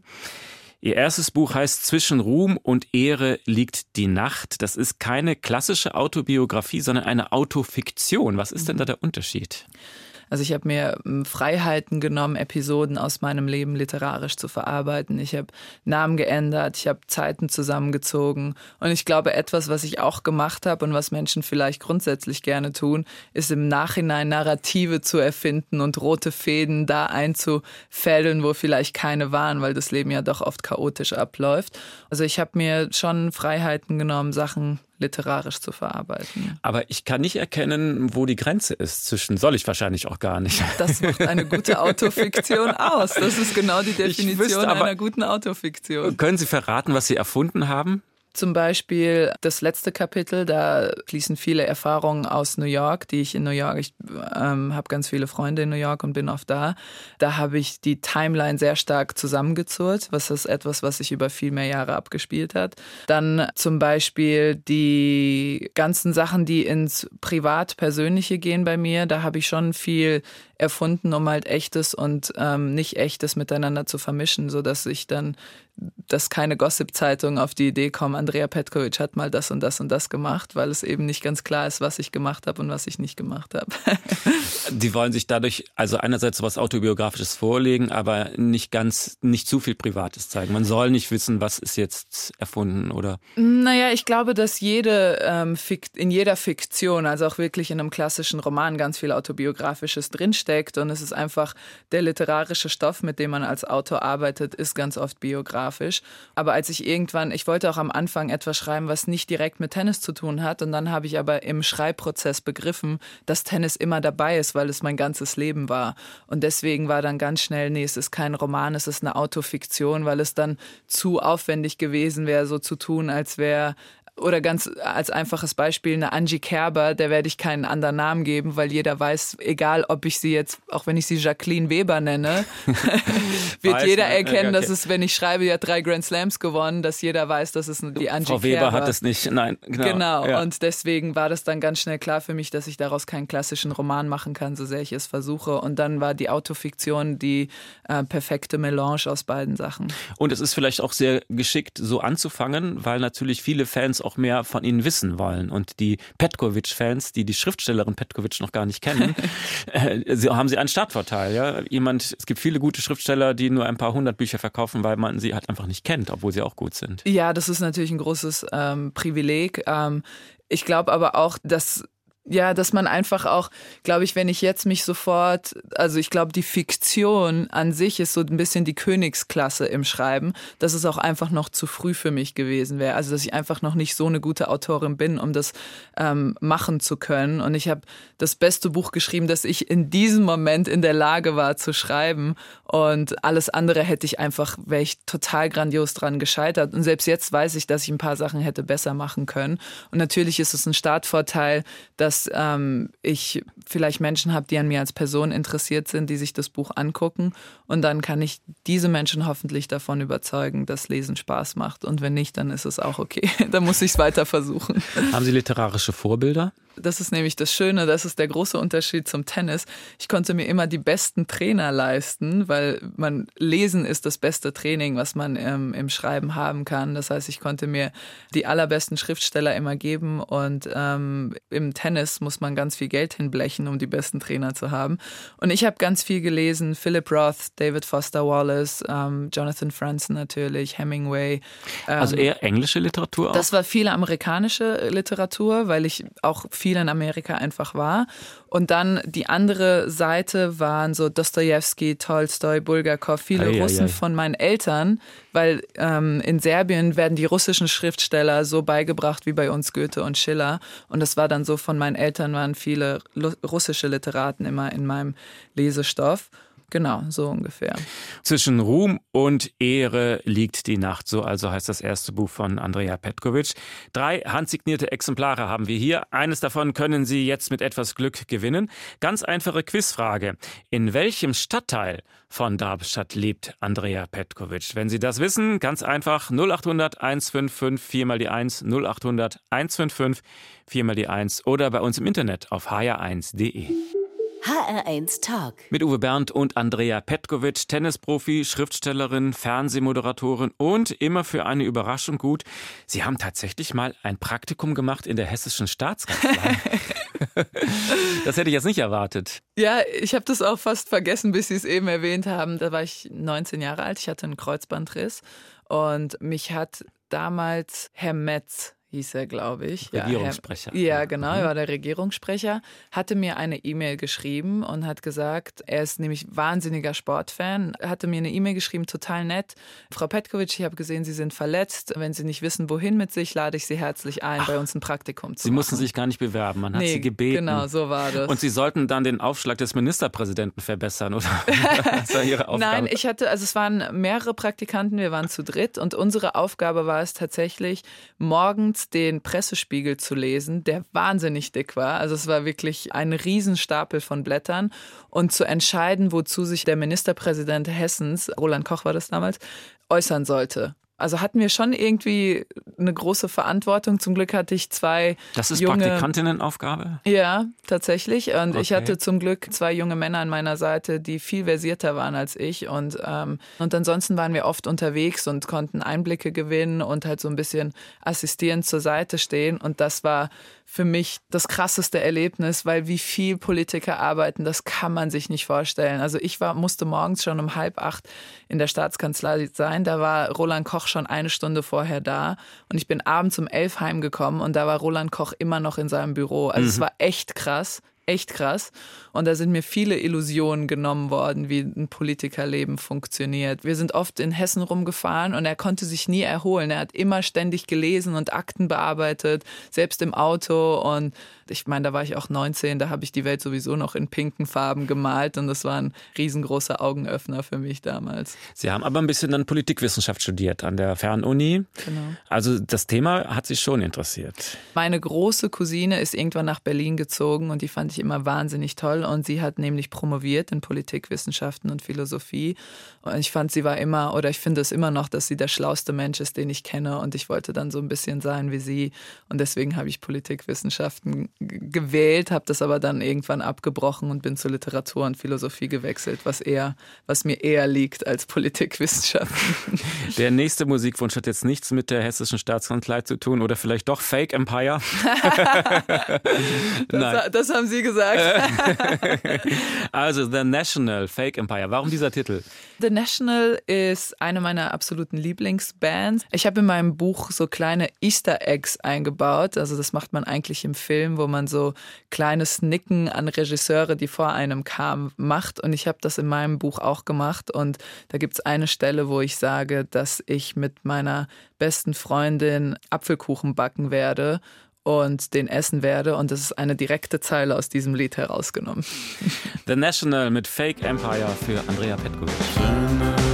Ihr erstes Buch heißt Zwischen Ruhm und Ehre liegt die Nacht. Das ist keine klassische Autobiografie, sondern eine Autofiktion. Was ist denn da der Unterschied? Also ich habe mir ähm, Freiheiten genommen, Episoden aus meinem Leben literarisch zu verarbeiten. Ich habe Namen geändert, ich habe Zeiten zusammengezogen. Und ich glaube, etwas, was ich auch gemacht habe und was Menschen vielleicht grundsätzlich gerne tun, ist im Nachhinein Narrative zu erfinden und rote Fäden da einzufädeln, wo vielleicht keine waren, weil das Leben ja doch oft chaotisch abläuft. Also ich habe mir schon Freiheiten genommen, Sachen literarisch zu verarbeiten. Aber ich kann nicht erkennen, wo die Grenze ist zwischen, soll ich wahrscheinlich auch gar nicht. Das macht eine gute (laughs) Autofiktion aus. Das ist genau die Definition wüsste, einer guten Autofiktion. Können Sie verraten, was Sie erfunden haben? Zum Beispiel das letzte Kapitel, da fließen viele Erfahrungen aus New York, die ich in New York, ich ähm, habe ganz viele Freunde in New York und bin oft da. Da habe ich die Timeline sehr stark zusammengezurrt, was ist etwas, was sich über viel mehr Jahre abgespielt hat. Dann zum Beispiel die ganzen Sachen, die ins Privat-Persönliche gehen bei mir, da habe ich schon viel erfunden, um halt echtes und ähm, nicht echtes miteinander zu vermischen, so dass ich dann, dass keine Gossip-Zeitungen auf die Idee kommen, Andrea Petkovic hat mal das und das und das gemacht, weil es eben nicht ganz klar ist, was ich gemacht habe und was ich nicht gemacht habe. (laughs) Die wollen sich dadurch also einerseits was autobiografisches vorlegen, aber nicht ganz, nicht zu viel Privates zeigen. Man soll nicht wissen, was ist jetzt erfunden oder. Naja, ich glaube, dass jede ähm, in jeder Fiktion, also auch wirklich in einem klassischen Roman, ganz viel autobiografisches drinsteht steckt und es ist einfach der literarische Stoff, mit dem man als Autor arbeitet, ist ganz oft biografisch. Aber als ich irgendwann, ich wollte auch am Anfang etwas schreiben, was nicht direkt mit Tennis zu tun hat und dann habe ich aber im Schreibprozess begriffen, dass Tennis immer dabei ist, weil es mein ganzes Leben war. Und deswegen war dann ganz schnell, nee, es ist kein Roman, es ist eine Autofiktion, weil es dann zu aufwendig gewesen wäre, so zu tun, als wäre oder ganz als einfaches Beispiel eine Angie Kerber, der werde ich keinen anderen Namen geben, weil jeder weiß, egal ob ich sie jetzt, auch wenn ich sie Jacqueline Weber nenne, (laughs) (laughs) wird weiß, jeder erkennen, okay. dass es, wenn ich schreibe, hat drei Grand Slams gewonnen, dass jeder weiß, dass es die Angie Frau Weber hat es nicht, nein. Genau, genau. Ja. und deswegen war das dann ganz schnell klar für mich, dass ich daraus keinen klassischen Roman machen kann, so sehr ich es versuche. Und dann war die Autofiktion die äh, perfekte Melange aus beiden Sachen. Und es ist vielleicht auch sehr geschickt, so anzufangen, weil natürlich viele Fans auch mehr von ihnen wissen wollen. Und die Petkovic-Fans, die die Schriftstellerin Petkovic noch gar nicht kennen, (laughs) äh, haben sie einen Startvorteil. Ja? Jemand, es gibt viele gute Schriftsteller, die nur ein paar hundert Bücher verkaufen, weil man sie halt einfach nicht kennt, obwohl sie auch gut sind. Ja, das ist natürlich ein großes ähm, Privileg. Ähm, ich glaube aber auch, dass ja, dass man einfach auch, glaube ich, wenn ich jetzt mich sofort, also ich glaube, die Fiktion an sich ist so ein bisschen die Königsklasse im Schreiben, dass es auch einfach noch zu früh für mich gewesen wäre. Also dass ich einfach noch nicht so eine gute Autorin bin, um das ähm, machen zu können. Und ich habe das beste Buch geschrieben, das ich in diesem Moment in der Lage war zu schreiben. Und alles andere hätte ich einfach, wäre ich total grandios dran gescheitert. Und selbst jetzt weiß ich, dass ich ein paar Sachen hätte besser machen können. Und natürlich ist es ein Startvorteil, dass dass ähm, ich vielleicht Menschen habe, die an mir als Person interessiert sind, die sich das Buch angucken. Und dann kann ich diese Menschen hoffentlich davon überzeugen, dass Lesen Spaß macht. Und wenn nicht, dann ist es auch okay. (laughs) dann muss ich es weiter versuchen. Haben Sie literarische Vorbilder? Das ist nämlich das Schöne, das ist der große Unterschied zum Tennis. Ich konnte mir immer die besten Trainer leisten, weil man lesen ist das beste Training, was man ähm, im Schreiben haben kann. Das heißt, ich konnte mir die allerbesten Schriftsteller immer geben und ähm, im Tennis muss man ganz viel Geld hinblechen, um die besten Trainer zu haben. Und ich habe ganz viel gelesen: Philip Roth, David Foster Wallace, ähm, Jonathan Franzen natürlich, Hemingway. also eher englische Literatur. Auch? Das war viele amerikanische Literatur, weil ich auch viel viel in Amerika einfach war. Und dann die andere Seite waren so Dostoevsky, Tolstoi, Bulgakov, viele ei, Russen ei, ei. von meinen Eltern, weil ähm, in Serbien werden die russischen Schriftsteller so beigebracht wie bei uns Goethe und Schiller. Und das war dann so von meinen Eltern waren viele russische Literaten immer in meinem Lesestoff. Genau, so ungefähr. Zwischen Ruhm und Ehre liegt die Nacht, so also heißt das erste Buch von Andrea Petkovic. Drei handsignierte Exemplare haben wir hier. Eines davon können Sie jetzt mit etwas Glück gewinnen. Ganz einfache Quizfrage. In welchem Stadtteil von Darmstadt lebt Andrea Petkovic? Wenn Sie das wissen, ganz einfach 0800 155 4 mal die 1 0800 155 4 mal die 1 oder bei uns im Internet auf hr1.de. HR1 Talk. Mit Uwe Bernd und Andrea Petkovic, Tennisprofi, Schriftstellerin, Fernsehmoderatorin und immer für eine Überraschung gut. Sie haben tatsächlich mal ein Praktikum gemacht in der hessischen Staatskanzlei. (laughs) das hätte ich jetzt nicht erwartet. Ja, ich habe das auch fast vergessen, bis Sie es eben erwähnt haben. Da war ich 19 Jahre alt, ich hatte einen Kreuzbandriss und mich hat damals Herr Metz hieß er, glaube ich. Regierungssprecher. Ja, ja genau, er mhm. war der Regierungssprecher, hatte mir eine E-Mail geschrieben und hat gesagt, er ist nämlich wahnsinniger Sportfan, hatte mir eine E-Mail geschrieben, total nett. Frau Petkovic, ich habe gesehen, Sie sind verletzt. Wenn Sie nicht wissen, wohin mit sich, lade ich Sie herzlich ein, Ach, bei uns ein Praktikum zu Sie machen. mussten sich gar nicht bewerben, man hat nee, Sie gebeten. Genau, so war das. Und Sie sollten dann den Aufschlag des Ministerpräsidenten verbessern, oder? (laughs) das war Ihre Aufgabe. Nein, ich hatte, also es waren mehrere Praktikanten, wir waren zu dritt und unsere Aufgabe war es tatsächlich, morgens den Pressespiegel zu lesen, der wahnsinnig dick war. Also es war wirklich ein Riesenstapel von Blättern und zu entscheiden, wozu sich der Ministerpräsident Hessens, Roland Koch war das damals, äußern sollte. Also hatten wir schon irgendwie eine große Verantwortung. Zum Glück hatte ich zwei. Das ist junge, Praktikantinnenaufgabe? Ja, tatsächlich. Und okay. ich hatte zum Glück zwei junge Männer an meiner Seite, die viel versierter waren als ich. Und, ähm, und ansonsten waren wir oft unterwegs und konnten Einblicke gewinnen und halt so ein bisschen assistierend zur Seite stehen. Und das war für mich das krasseste Erlebnis, weil wie viel Politiker arbeiten, das kann man sich nicht vorstellen. Also ich war, musste morgens schon um halb acht in der Staatskanzlei sein. Da war Roland Koch schon eine Stunde vorher da und ich bin abends um elf heimgekommen und da war Roland Koch immer noch in seinem Büro. Also mhm. es war echt krass echt krass. Und da sind mir viele Illusionen genommen worden, wie ein Politikerleben funktioniert. Wir sind oft in Hessen rumgefahren und er konnte sich nie erholen. Er hat immer ständig gelesen und Akten bearbeitet, selbst im Auto. Und ich meine, da war ich auch 19, da habe ich die Welt sowieso noch in pinken Farben gemalt und das war ein riesengroßer Augenöffner für mich damals. Sie haben aber ein bisschen dann Politikwissenschaft studiert an der Fernuni. Genau. Also das Thema hat Sie schon interessiert. Meine große Cousine ist irgendwann nach Berlin gezogen und die fand ich immer wahnsinnig toll. Und sie hat nämlich promoviert in Politikwissenschaften und Philosophie. Und ich fand, sie war immer oder ich finde es immer noch, dass sie der schlauste Mensch ist, den ich kenne. Und ich wollte dann so ein bisschen sein wie sie. Und deswegen habe ich Politikwissenschaften gewählt, habe das aber dann irgendwann abgebrochen und bin zur Literatur und Philosophie gewechselt, was eher, was mir eher liegt als Politikwissenschaften. (laughs) Der nächste Musikwunsch hat jetzt nichts mit der hessischen Staatskanzlei zu tun oder vielleicht doch Fake Empire. (laughs) das, (laughs) das, haben Sie gesagt. (laughs) also The National Fake Empire. Warum dieser Titel? The National ist eine meiner absoluten Lieblingsbands. Ich habe in meinem Buch so kleine Easter Eggs eingebaut. Also das macht man eigentlich im Film, wo man so kleines Nicken an Regisseure, die vor einem kamen, macht. Und ich habe das in meinem Buch auch gemacht. Und da gibt es eine Stelle, wo ich sage, dass ich mit meiner besten Freundin Apfelkuchen backen werde und den essen werde. Und das ist eine direkte Zeile aus diesem Lied herausgenommen. The National mit Fake Empire für Andrea Petkovic.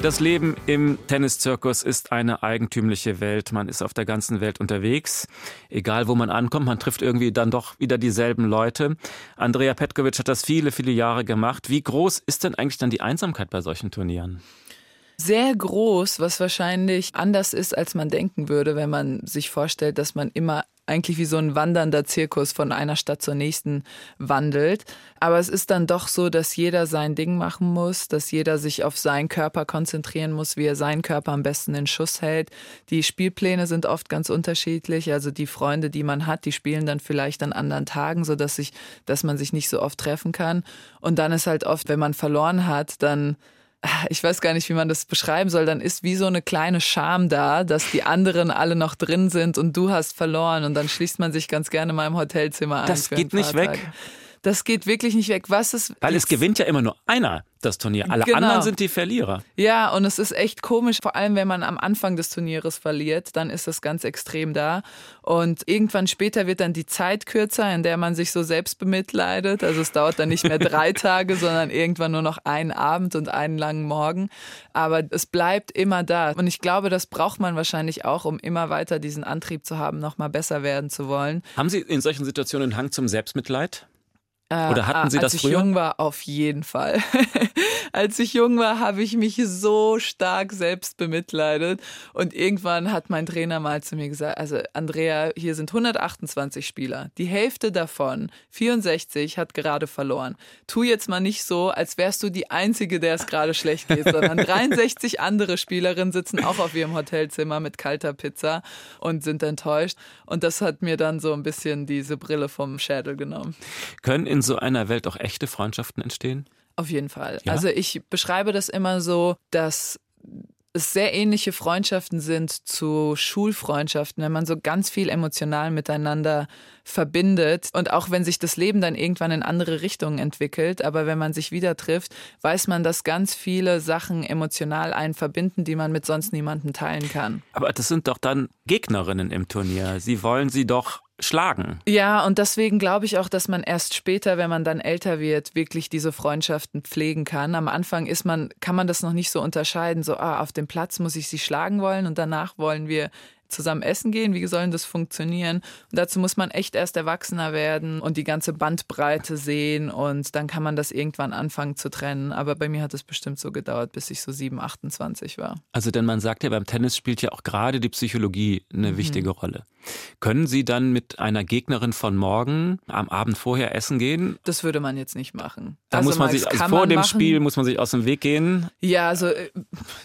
Das Leben im Tenniszirkus ist eine eigentümliche Welt. Man ist auf der ganzen Welt unterwegs. Egal, wo man ankommt, man trifft irgendwie dann doch wieder dieselben Leute. Andrea Petkovic hat das viele, viele Jahre gemacht. Wie groß ist denn eigentlich dann die Einsamkeit bei solchen Turnieren? Sehr groß, was wahrscheinlich anders ist, als man denken würde, wenn man sich vorstellt, dass man immer eigentlich wie so ein wandernder Zirkus von einer Stadt zur nächsten wandelt. Aber es ist dann doch so, dass jeder sein Ding machen muss, dass jeder sich auf seinen Körper konzentrieren muss, wie er seinen Körper am besten in Schuss hält. Die Spielpläne sind oft ganz unterschiedlich. Also die Freunde, die man hat, die spielen dann vielleicht an anderen Tagen, so dass sich, dass man sich nicht so oft treffen kann. Und dann ist halt oft, wenn man verloren hat, dann ich weiß gar nicht, wie man das beschreiben soll, dann ist wie so eine kleine Scham da, dass die anderen alle noch drin sind und du hast verloren und dann schließt man sich ganz gerne mal im Hotelzimmer ein. Das geht nicht weg. Das geht wirklich nicht weg. Was ist. Weil es gewinnt ja immer nur einer das Turnier. Alle genau. anderen sind die Verlierer. Ja, und es ist echt komisch, vor allem wenn man am Anfang des Turnieres verliert, dann ist das ganz extrem da. Und irgendwann später wird dann die Zeit kürzer, in der man sich so selbst bemitleidet. Also es dauert dann nicht mehr (laughs) drei Tage, sondern irgendwann nur noch einen Abend und einen langen Morgen. Aber es bleibt immer da. Und ich glaube, das braucht man wahrscheinlich auch, um immer weiter diesen Antrieb zu haben, nochmal besser werden zu wollen. Haben Sie in solchen Situationen einen Hang zum Selbstmitleid? Äh, Oder hatten Sie das früher? Als ich jung war, auf jeden Fall. (laughs) als ich jung war, habe ich mich so stark selbst bemitleidet. Und irgendwann hat mein Trainer mal zu mir gesagt, also Andrea, hier sind 128 Spieler. Die Hälfte davon, 64, hat gerade verloren. Tu jetzt mal nicht so, als wärst du die Einzige, der es gerade schlecht geht, sondern (laughs) 63 andere Spielerinnen sitzen auch auf ihrem Hotelzimmer mit kalter Pizza und sind enttäuscht. Und das hat mir dann so ein bisschen diese Brille vom Schädel genommen. Können in so einer Welt auch echte Freundschaften entstehen? Auf jeden Fall. Ja? Also ich beschreibe das immer so, dass es sehr ähnliche Freundschaften sind zu Schulfreundschaften, wenn man so ganz viel emotional miteinander verbindet und auch wenn sich das Leben dann irgendwann in andere Richtungen entwickelt, aber wenn man sich wieder trifft, weiß man, dass ganz viele Sachen emotional einen verbinden, die man mit sonst niemandem teilen kann. Aber das sind doch dann Gegnerinnen im Turnier. Sie wollen sie doch schlagen. Ja, und deswegen glaube ich auch, dass man erst später, wenn man dann älter wird, wirklich diese Freundschaften pflegen kann. Am Anfang ist man, kann man das noch nicht so unterscheiden, so, ah, auf dem Platz muss ich sie schlagen wollen und danach wollen wir zusammen essen gehen? Wie soll das funktionieren? Und dazu muss man echt erst erwachsener werden und die ganze Bandbreite sehen und dann kann man das irgendwann anfangen zu trennen. Aber bei mir hat es bestimmt so gedauert, bis ich so 7, 28 war. Also denn man sagt ja, beim Tennis spielt ja auch gerade die Psychologie eine mhm. wichtige Rolle. Können Sie dann mit einer Gegnerin von morgen am Abend vorher essen gehen? Das würde man jetzt nicht machen. Da also muss man sich also vor dem machen. Spiel muss man sich aus dem Weg gehen. Ja, also äh,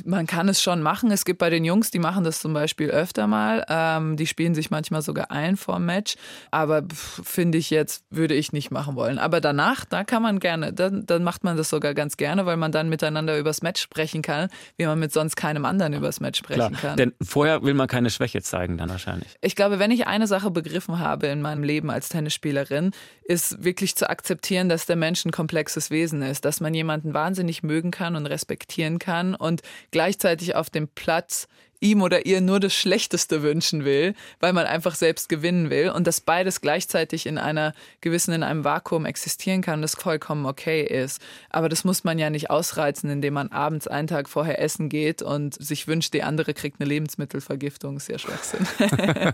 man kann es schon machen. Es gibt bei den Jungs, die machen das zum Beispiel öfter mal. Ähm, die spielen sich manchmal sogar ein vor dem Match. Aber finde ich jetzt, würde ich nicht machen wollen. Aber danach, da kann man gerne, dann, dann macht man das sogar ganz gerne, weil man dann miteinander übers Match sprechen kann, wie man mit sonst keinem anderen übers Match sprechen Klar, kann. Denn vorher will man keine Schwäche zeigen, dann wahrscheinlich. Ich glaube, wenn ich eine Sache begriffen habe in meinem Leben als Tennisspielerin, ist wirklich zu akzeptieren, dass der Mensch ein komplexes Wesen ist, dass man jemanden wahnsinnig mögen kann und respektieren kann und gleichzeitig auf dem Platz ihm oder ihr nur das Schlechteste wünschen will, weil man einfach selbst gewinnen will und dass beides gleichzeitig in einer gewissen, in einem Vakuum existieren kann, das vollkommen okay ist. Aber das muss man ja nicht ausreizen, indem man abends einen Tag vorher essen geht und sich wünscht, die andere kriegt eine Lebensmittelvergiftung. Ist ja Schwachsinn. (laughs)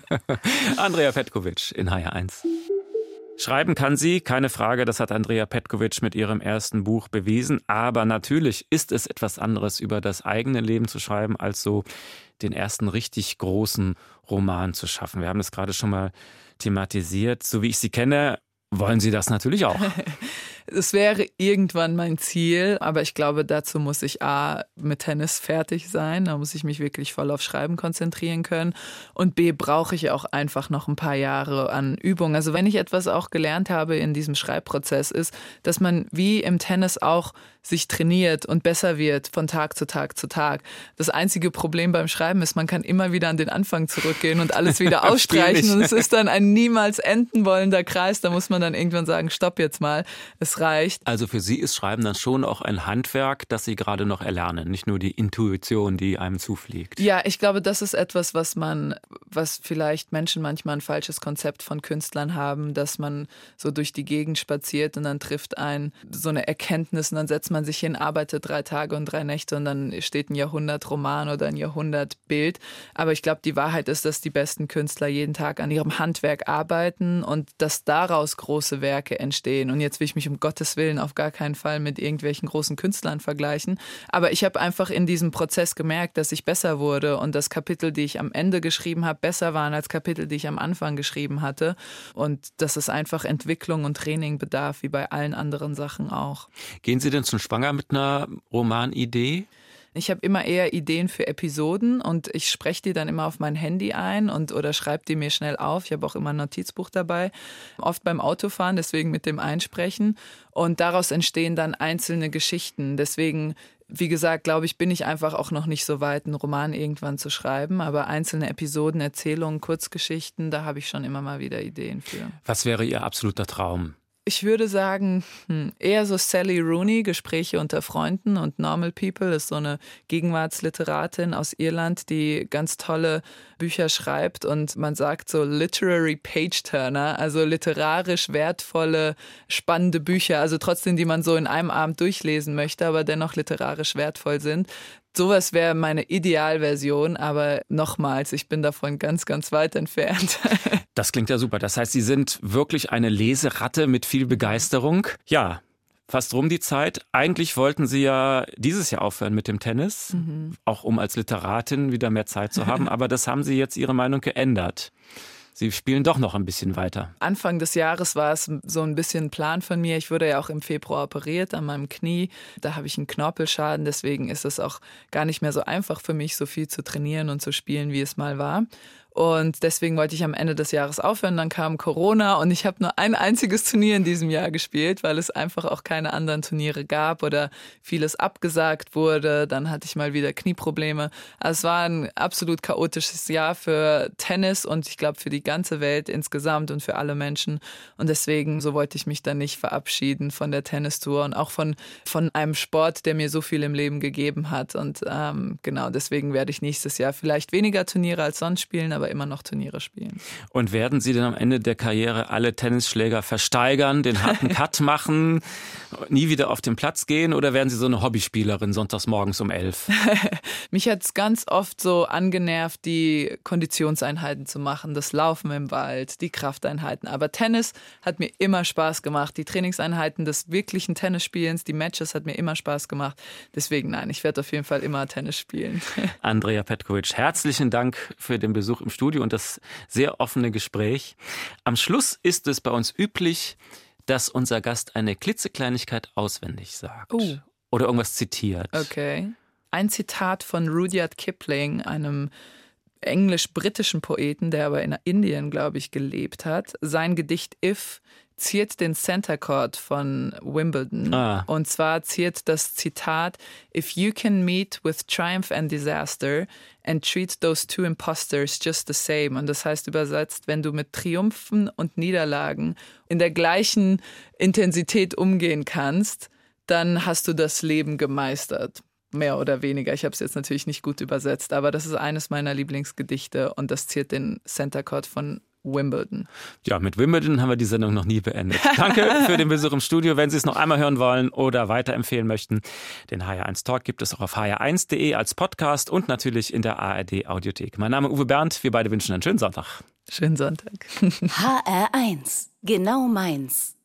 Andrea Petkovic in HR1. Schreiben kann sie, keine Frage, das hat Andrea Petkovic mit ihrem ersten Buch bewiesen. Aber natürlich ist es etwas anderes, über das eigene Leben zu schreiben, als so den ersten richtig großen Roman zu schaffen. Wir haben das gerade schon mal thematisiert. So wie ich Sie kenne, wollen Sie das natürlich auch. (laughs) Es wäre irgendwann mein Ziel, aber ich glaube, dazu muss ich A, mit Tennis fertig sein, da muss ich mich wirklich voll auf Schreiben konzentrieren können und B, brauche ich auch einfach noch ein paar Jahre an Übung. Also wenn ich etwas auch gelernt habe in diesem Schreibprozess ist, dass man wie im Tennis auch sich trainiert und besser wird von Tag zu Tag zu Tag. Das einzige Problem beim Schreiben ist, man kann immer wieder an den Anfang zurückgehen und alles wieder (laughs) ausstreichen und es ist dann ein niemals enden wollender Kreis. Da muss man dann irgendwann sagen, stopp jetzt mal. Es reicht. Also für Sie ist Schreiben dann schon auch ein Handwerk, das Sie gerade noch erlernen, nicht nur die Intuition, die einem zufliegt. Ja, ich glaube, das ist etwas, was man, was vielleicht Menschen manchmal ein falsches Konzept von Künstlern haben, dass man so durch die Gegend spaziert und dann trifft ein so eine Erkenntnis und dann setzt man sich hin, arbeitet drei Tage und drei Nächte und dann steht ein Jahrhundertroman oder ein Jahrhundertbild. Aber ich glaube, die Wahrheit ist, dass die besten Künstler jeden Tag an ihrem Handwerk arbeiten und dass daraus große Werke entstehen. Und jetzt will ich mich um Gottes Willen auf gar keinen Fall mit irgendwelchen großen Künstlern vergleichen. Aber ich habe einfach in diesem Prozess gemerkt, dass ich besser wurde und das Kapitel, die ich am Ende geschrieben habe, besser waren als Kapitel, die ich am Anfang geschrieben hatte. Und dass es einfach Entwicklung und Training bedarf, wie bei allen anderen Sachen auch. Gehen Sie denn schon schwanger mit einer Romanidee? Ich habe immer eher Ideen für Episoden und ich spreche die dann immer auf mein Handy ein und oder schreibe die mir schnell auf. Ich habe auch immer ein Notizbuch dabei, oft beim Autofahren, deswegen mit dem Einsprechen. Und daraus entstehen dann einzelne Geschichten. Deswegen, wie gesagt, glaube ich, bin ich einfach auch noch nicht so weit, einen Roman irgendwann zu schreiben. Aber einzelne Episoden, Erzählungen, Kurzgeschichten, da habe ich schon immer mal wieder Ideen für. Was wäre Ihr absoluter Traum? Ich würde sagen, hm, eher so Sally Rooney, Gespräche unter Freunden und Normal People ist so eine Gegenwartsliteratin aus Irland, die ganz tolle Bücher schreibt und man sagt so Literary Page Turner, also literarisch wertvolle, spannende Bücher, also trotzdem, die man so in einem Abend durchlesen möchte, aber dennoch literarisch wertvoll sind. Sowas wäre meine Idealversion, aber nochmals, ich bin davon ganz, ganz weit entfernt. (laughs) Das klingt ja super. Das heißt, Sie sind wirklich eine Leseratte mit viel Begeisterung. Ja, fast rum die Zeit. Eigentlich wollten Sie ja dieses Jahr aufhören mit dem Tennis, mhm. auch um als Literatin wieder mehr Zeit zu haben. (laughs) Aber das haben Sie jetzt Ihre Meinung geändert. Sie spielen doch noch ein bisschen weiter. Anfang des Jahres war es so ein bisschen Plan von mir. Ich wurde ja auch im Februar operiert an meinem Knie. Da habe ich einen Knorpelschaden. Deswegen ist es auch gar nicht mehr so einfach für mich, so viel zu trainieren und zu spielen, wie es mal war. Und deswegen wollte ich am Ende des Jahres aufhören. Dann kam Corona und ich habe nur ein einziges Turnier in diesem Jahr gespielt, weil es einfach auch keine anderen Turniere gab oder vieles abgesagt wurde. Dann hatte ich mal wieder Knieprobleme. Also es war ein absolut chaotisches Jahr für Tennis und ich glaube für die ganze Welt insgesamt und für alle Menschen. Und deswegen, so wollte ich mich dann nicht verabschieden von der Tennistour und auch von, von einem Sport, der mir so viel im Leben gegeben hat. Und ähm, genau deswegen werde ich nächstes Jahr vielleicht weniger Turniere als sonst spielen, aber immer noch Turniere spielen. Und werden Sie denn am Ende der Karriere alle Tennisschläger versteigern, den harten (laughs) Cut machen, nie wieder auf den Platz gehen oder werden Sie so eine Hobbyspielerin sonntags morgens um elf? (laughs) Mich hat es ganz oft so angenervt, die Konditionseinheiten zu machen, das Laufen im Wald, die Krafteinheiten. Aber Tennis hat mir immer Spaß gemacht. Die Trainingseinheiten des wirklichen Tennisspielens, die Matches hat mir immer Spaß gemacht. Deswegen nein, ich werde auf jeden Fall immer Tennis spielen. (laughs) Andrea Petkovic, herzlichen Dank für den Besuch im im Studio und das sehr offene Gespräch. Am Schluss ist es bei uns üblich, dass unser Gast eine klitzekleinigkeit auswendig sagt. Uh. Oder irgendwas zitiert. Okay. Ein Zitat von Rudyard Kipling, einem englisch-britischen Poeten, der aber in Indien, glaube ich, gelebt hat. Sein Gedicht If ziert den Center Court von Wimbledon. Ah. Und zwar ziert das Zitat: If you can meet with triumph and disaster and treat those two imposters just the same. Und das heißt übersetzt, wenn du mit Triumphen und Niederlagen in der gleichen Intensität umgehen kannst, dann hast du das Leben gemeistert mehr oder weniger. Ich habe es jetzt natürlich nicht gut übersetzt, aber das ist eines meiner Lieblingsgedichte und das ziert den Center Court von Wimbledon. Ja, mit Wimbledon haben wir die Sendung noch nie beendet. (laughs) Danke für den Besuch im Studio. Wenn Sie es noch einmal hören wollen oder weiterempfehlen möchten, den HR1 Talk gibt es auch auf hr1.de als Podcast und natürlich in der ARD Audiothek. Mein Name ist Uwe Bernd. Wir beide wünschen einen schönen Sonntag. Schönen Sonntag. (laughs) HR1, genau meins.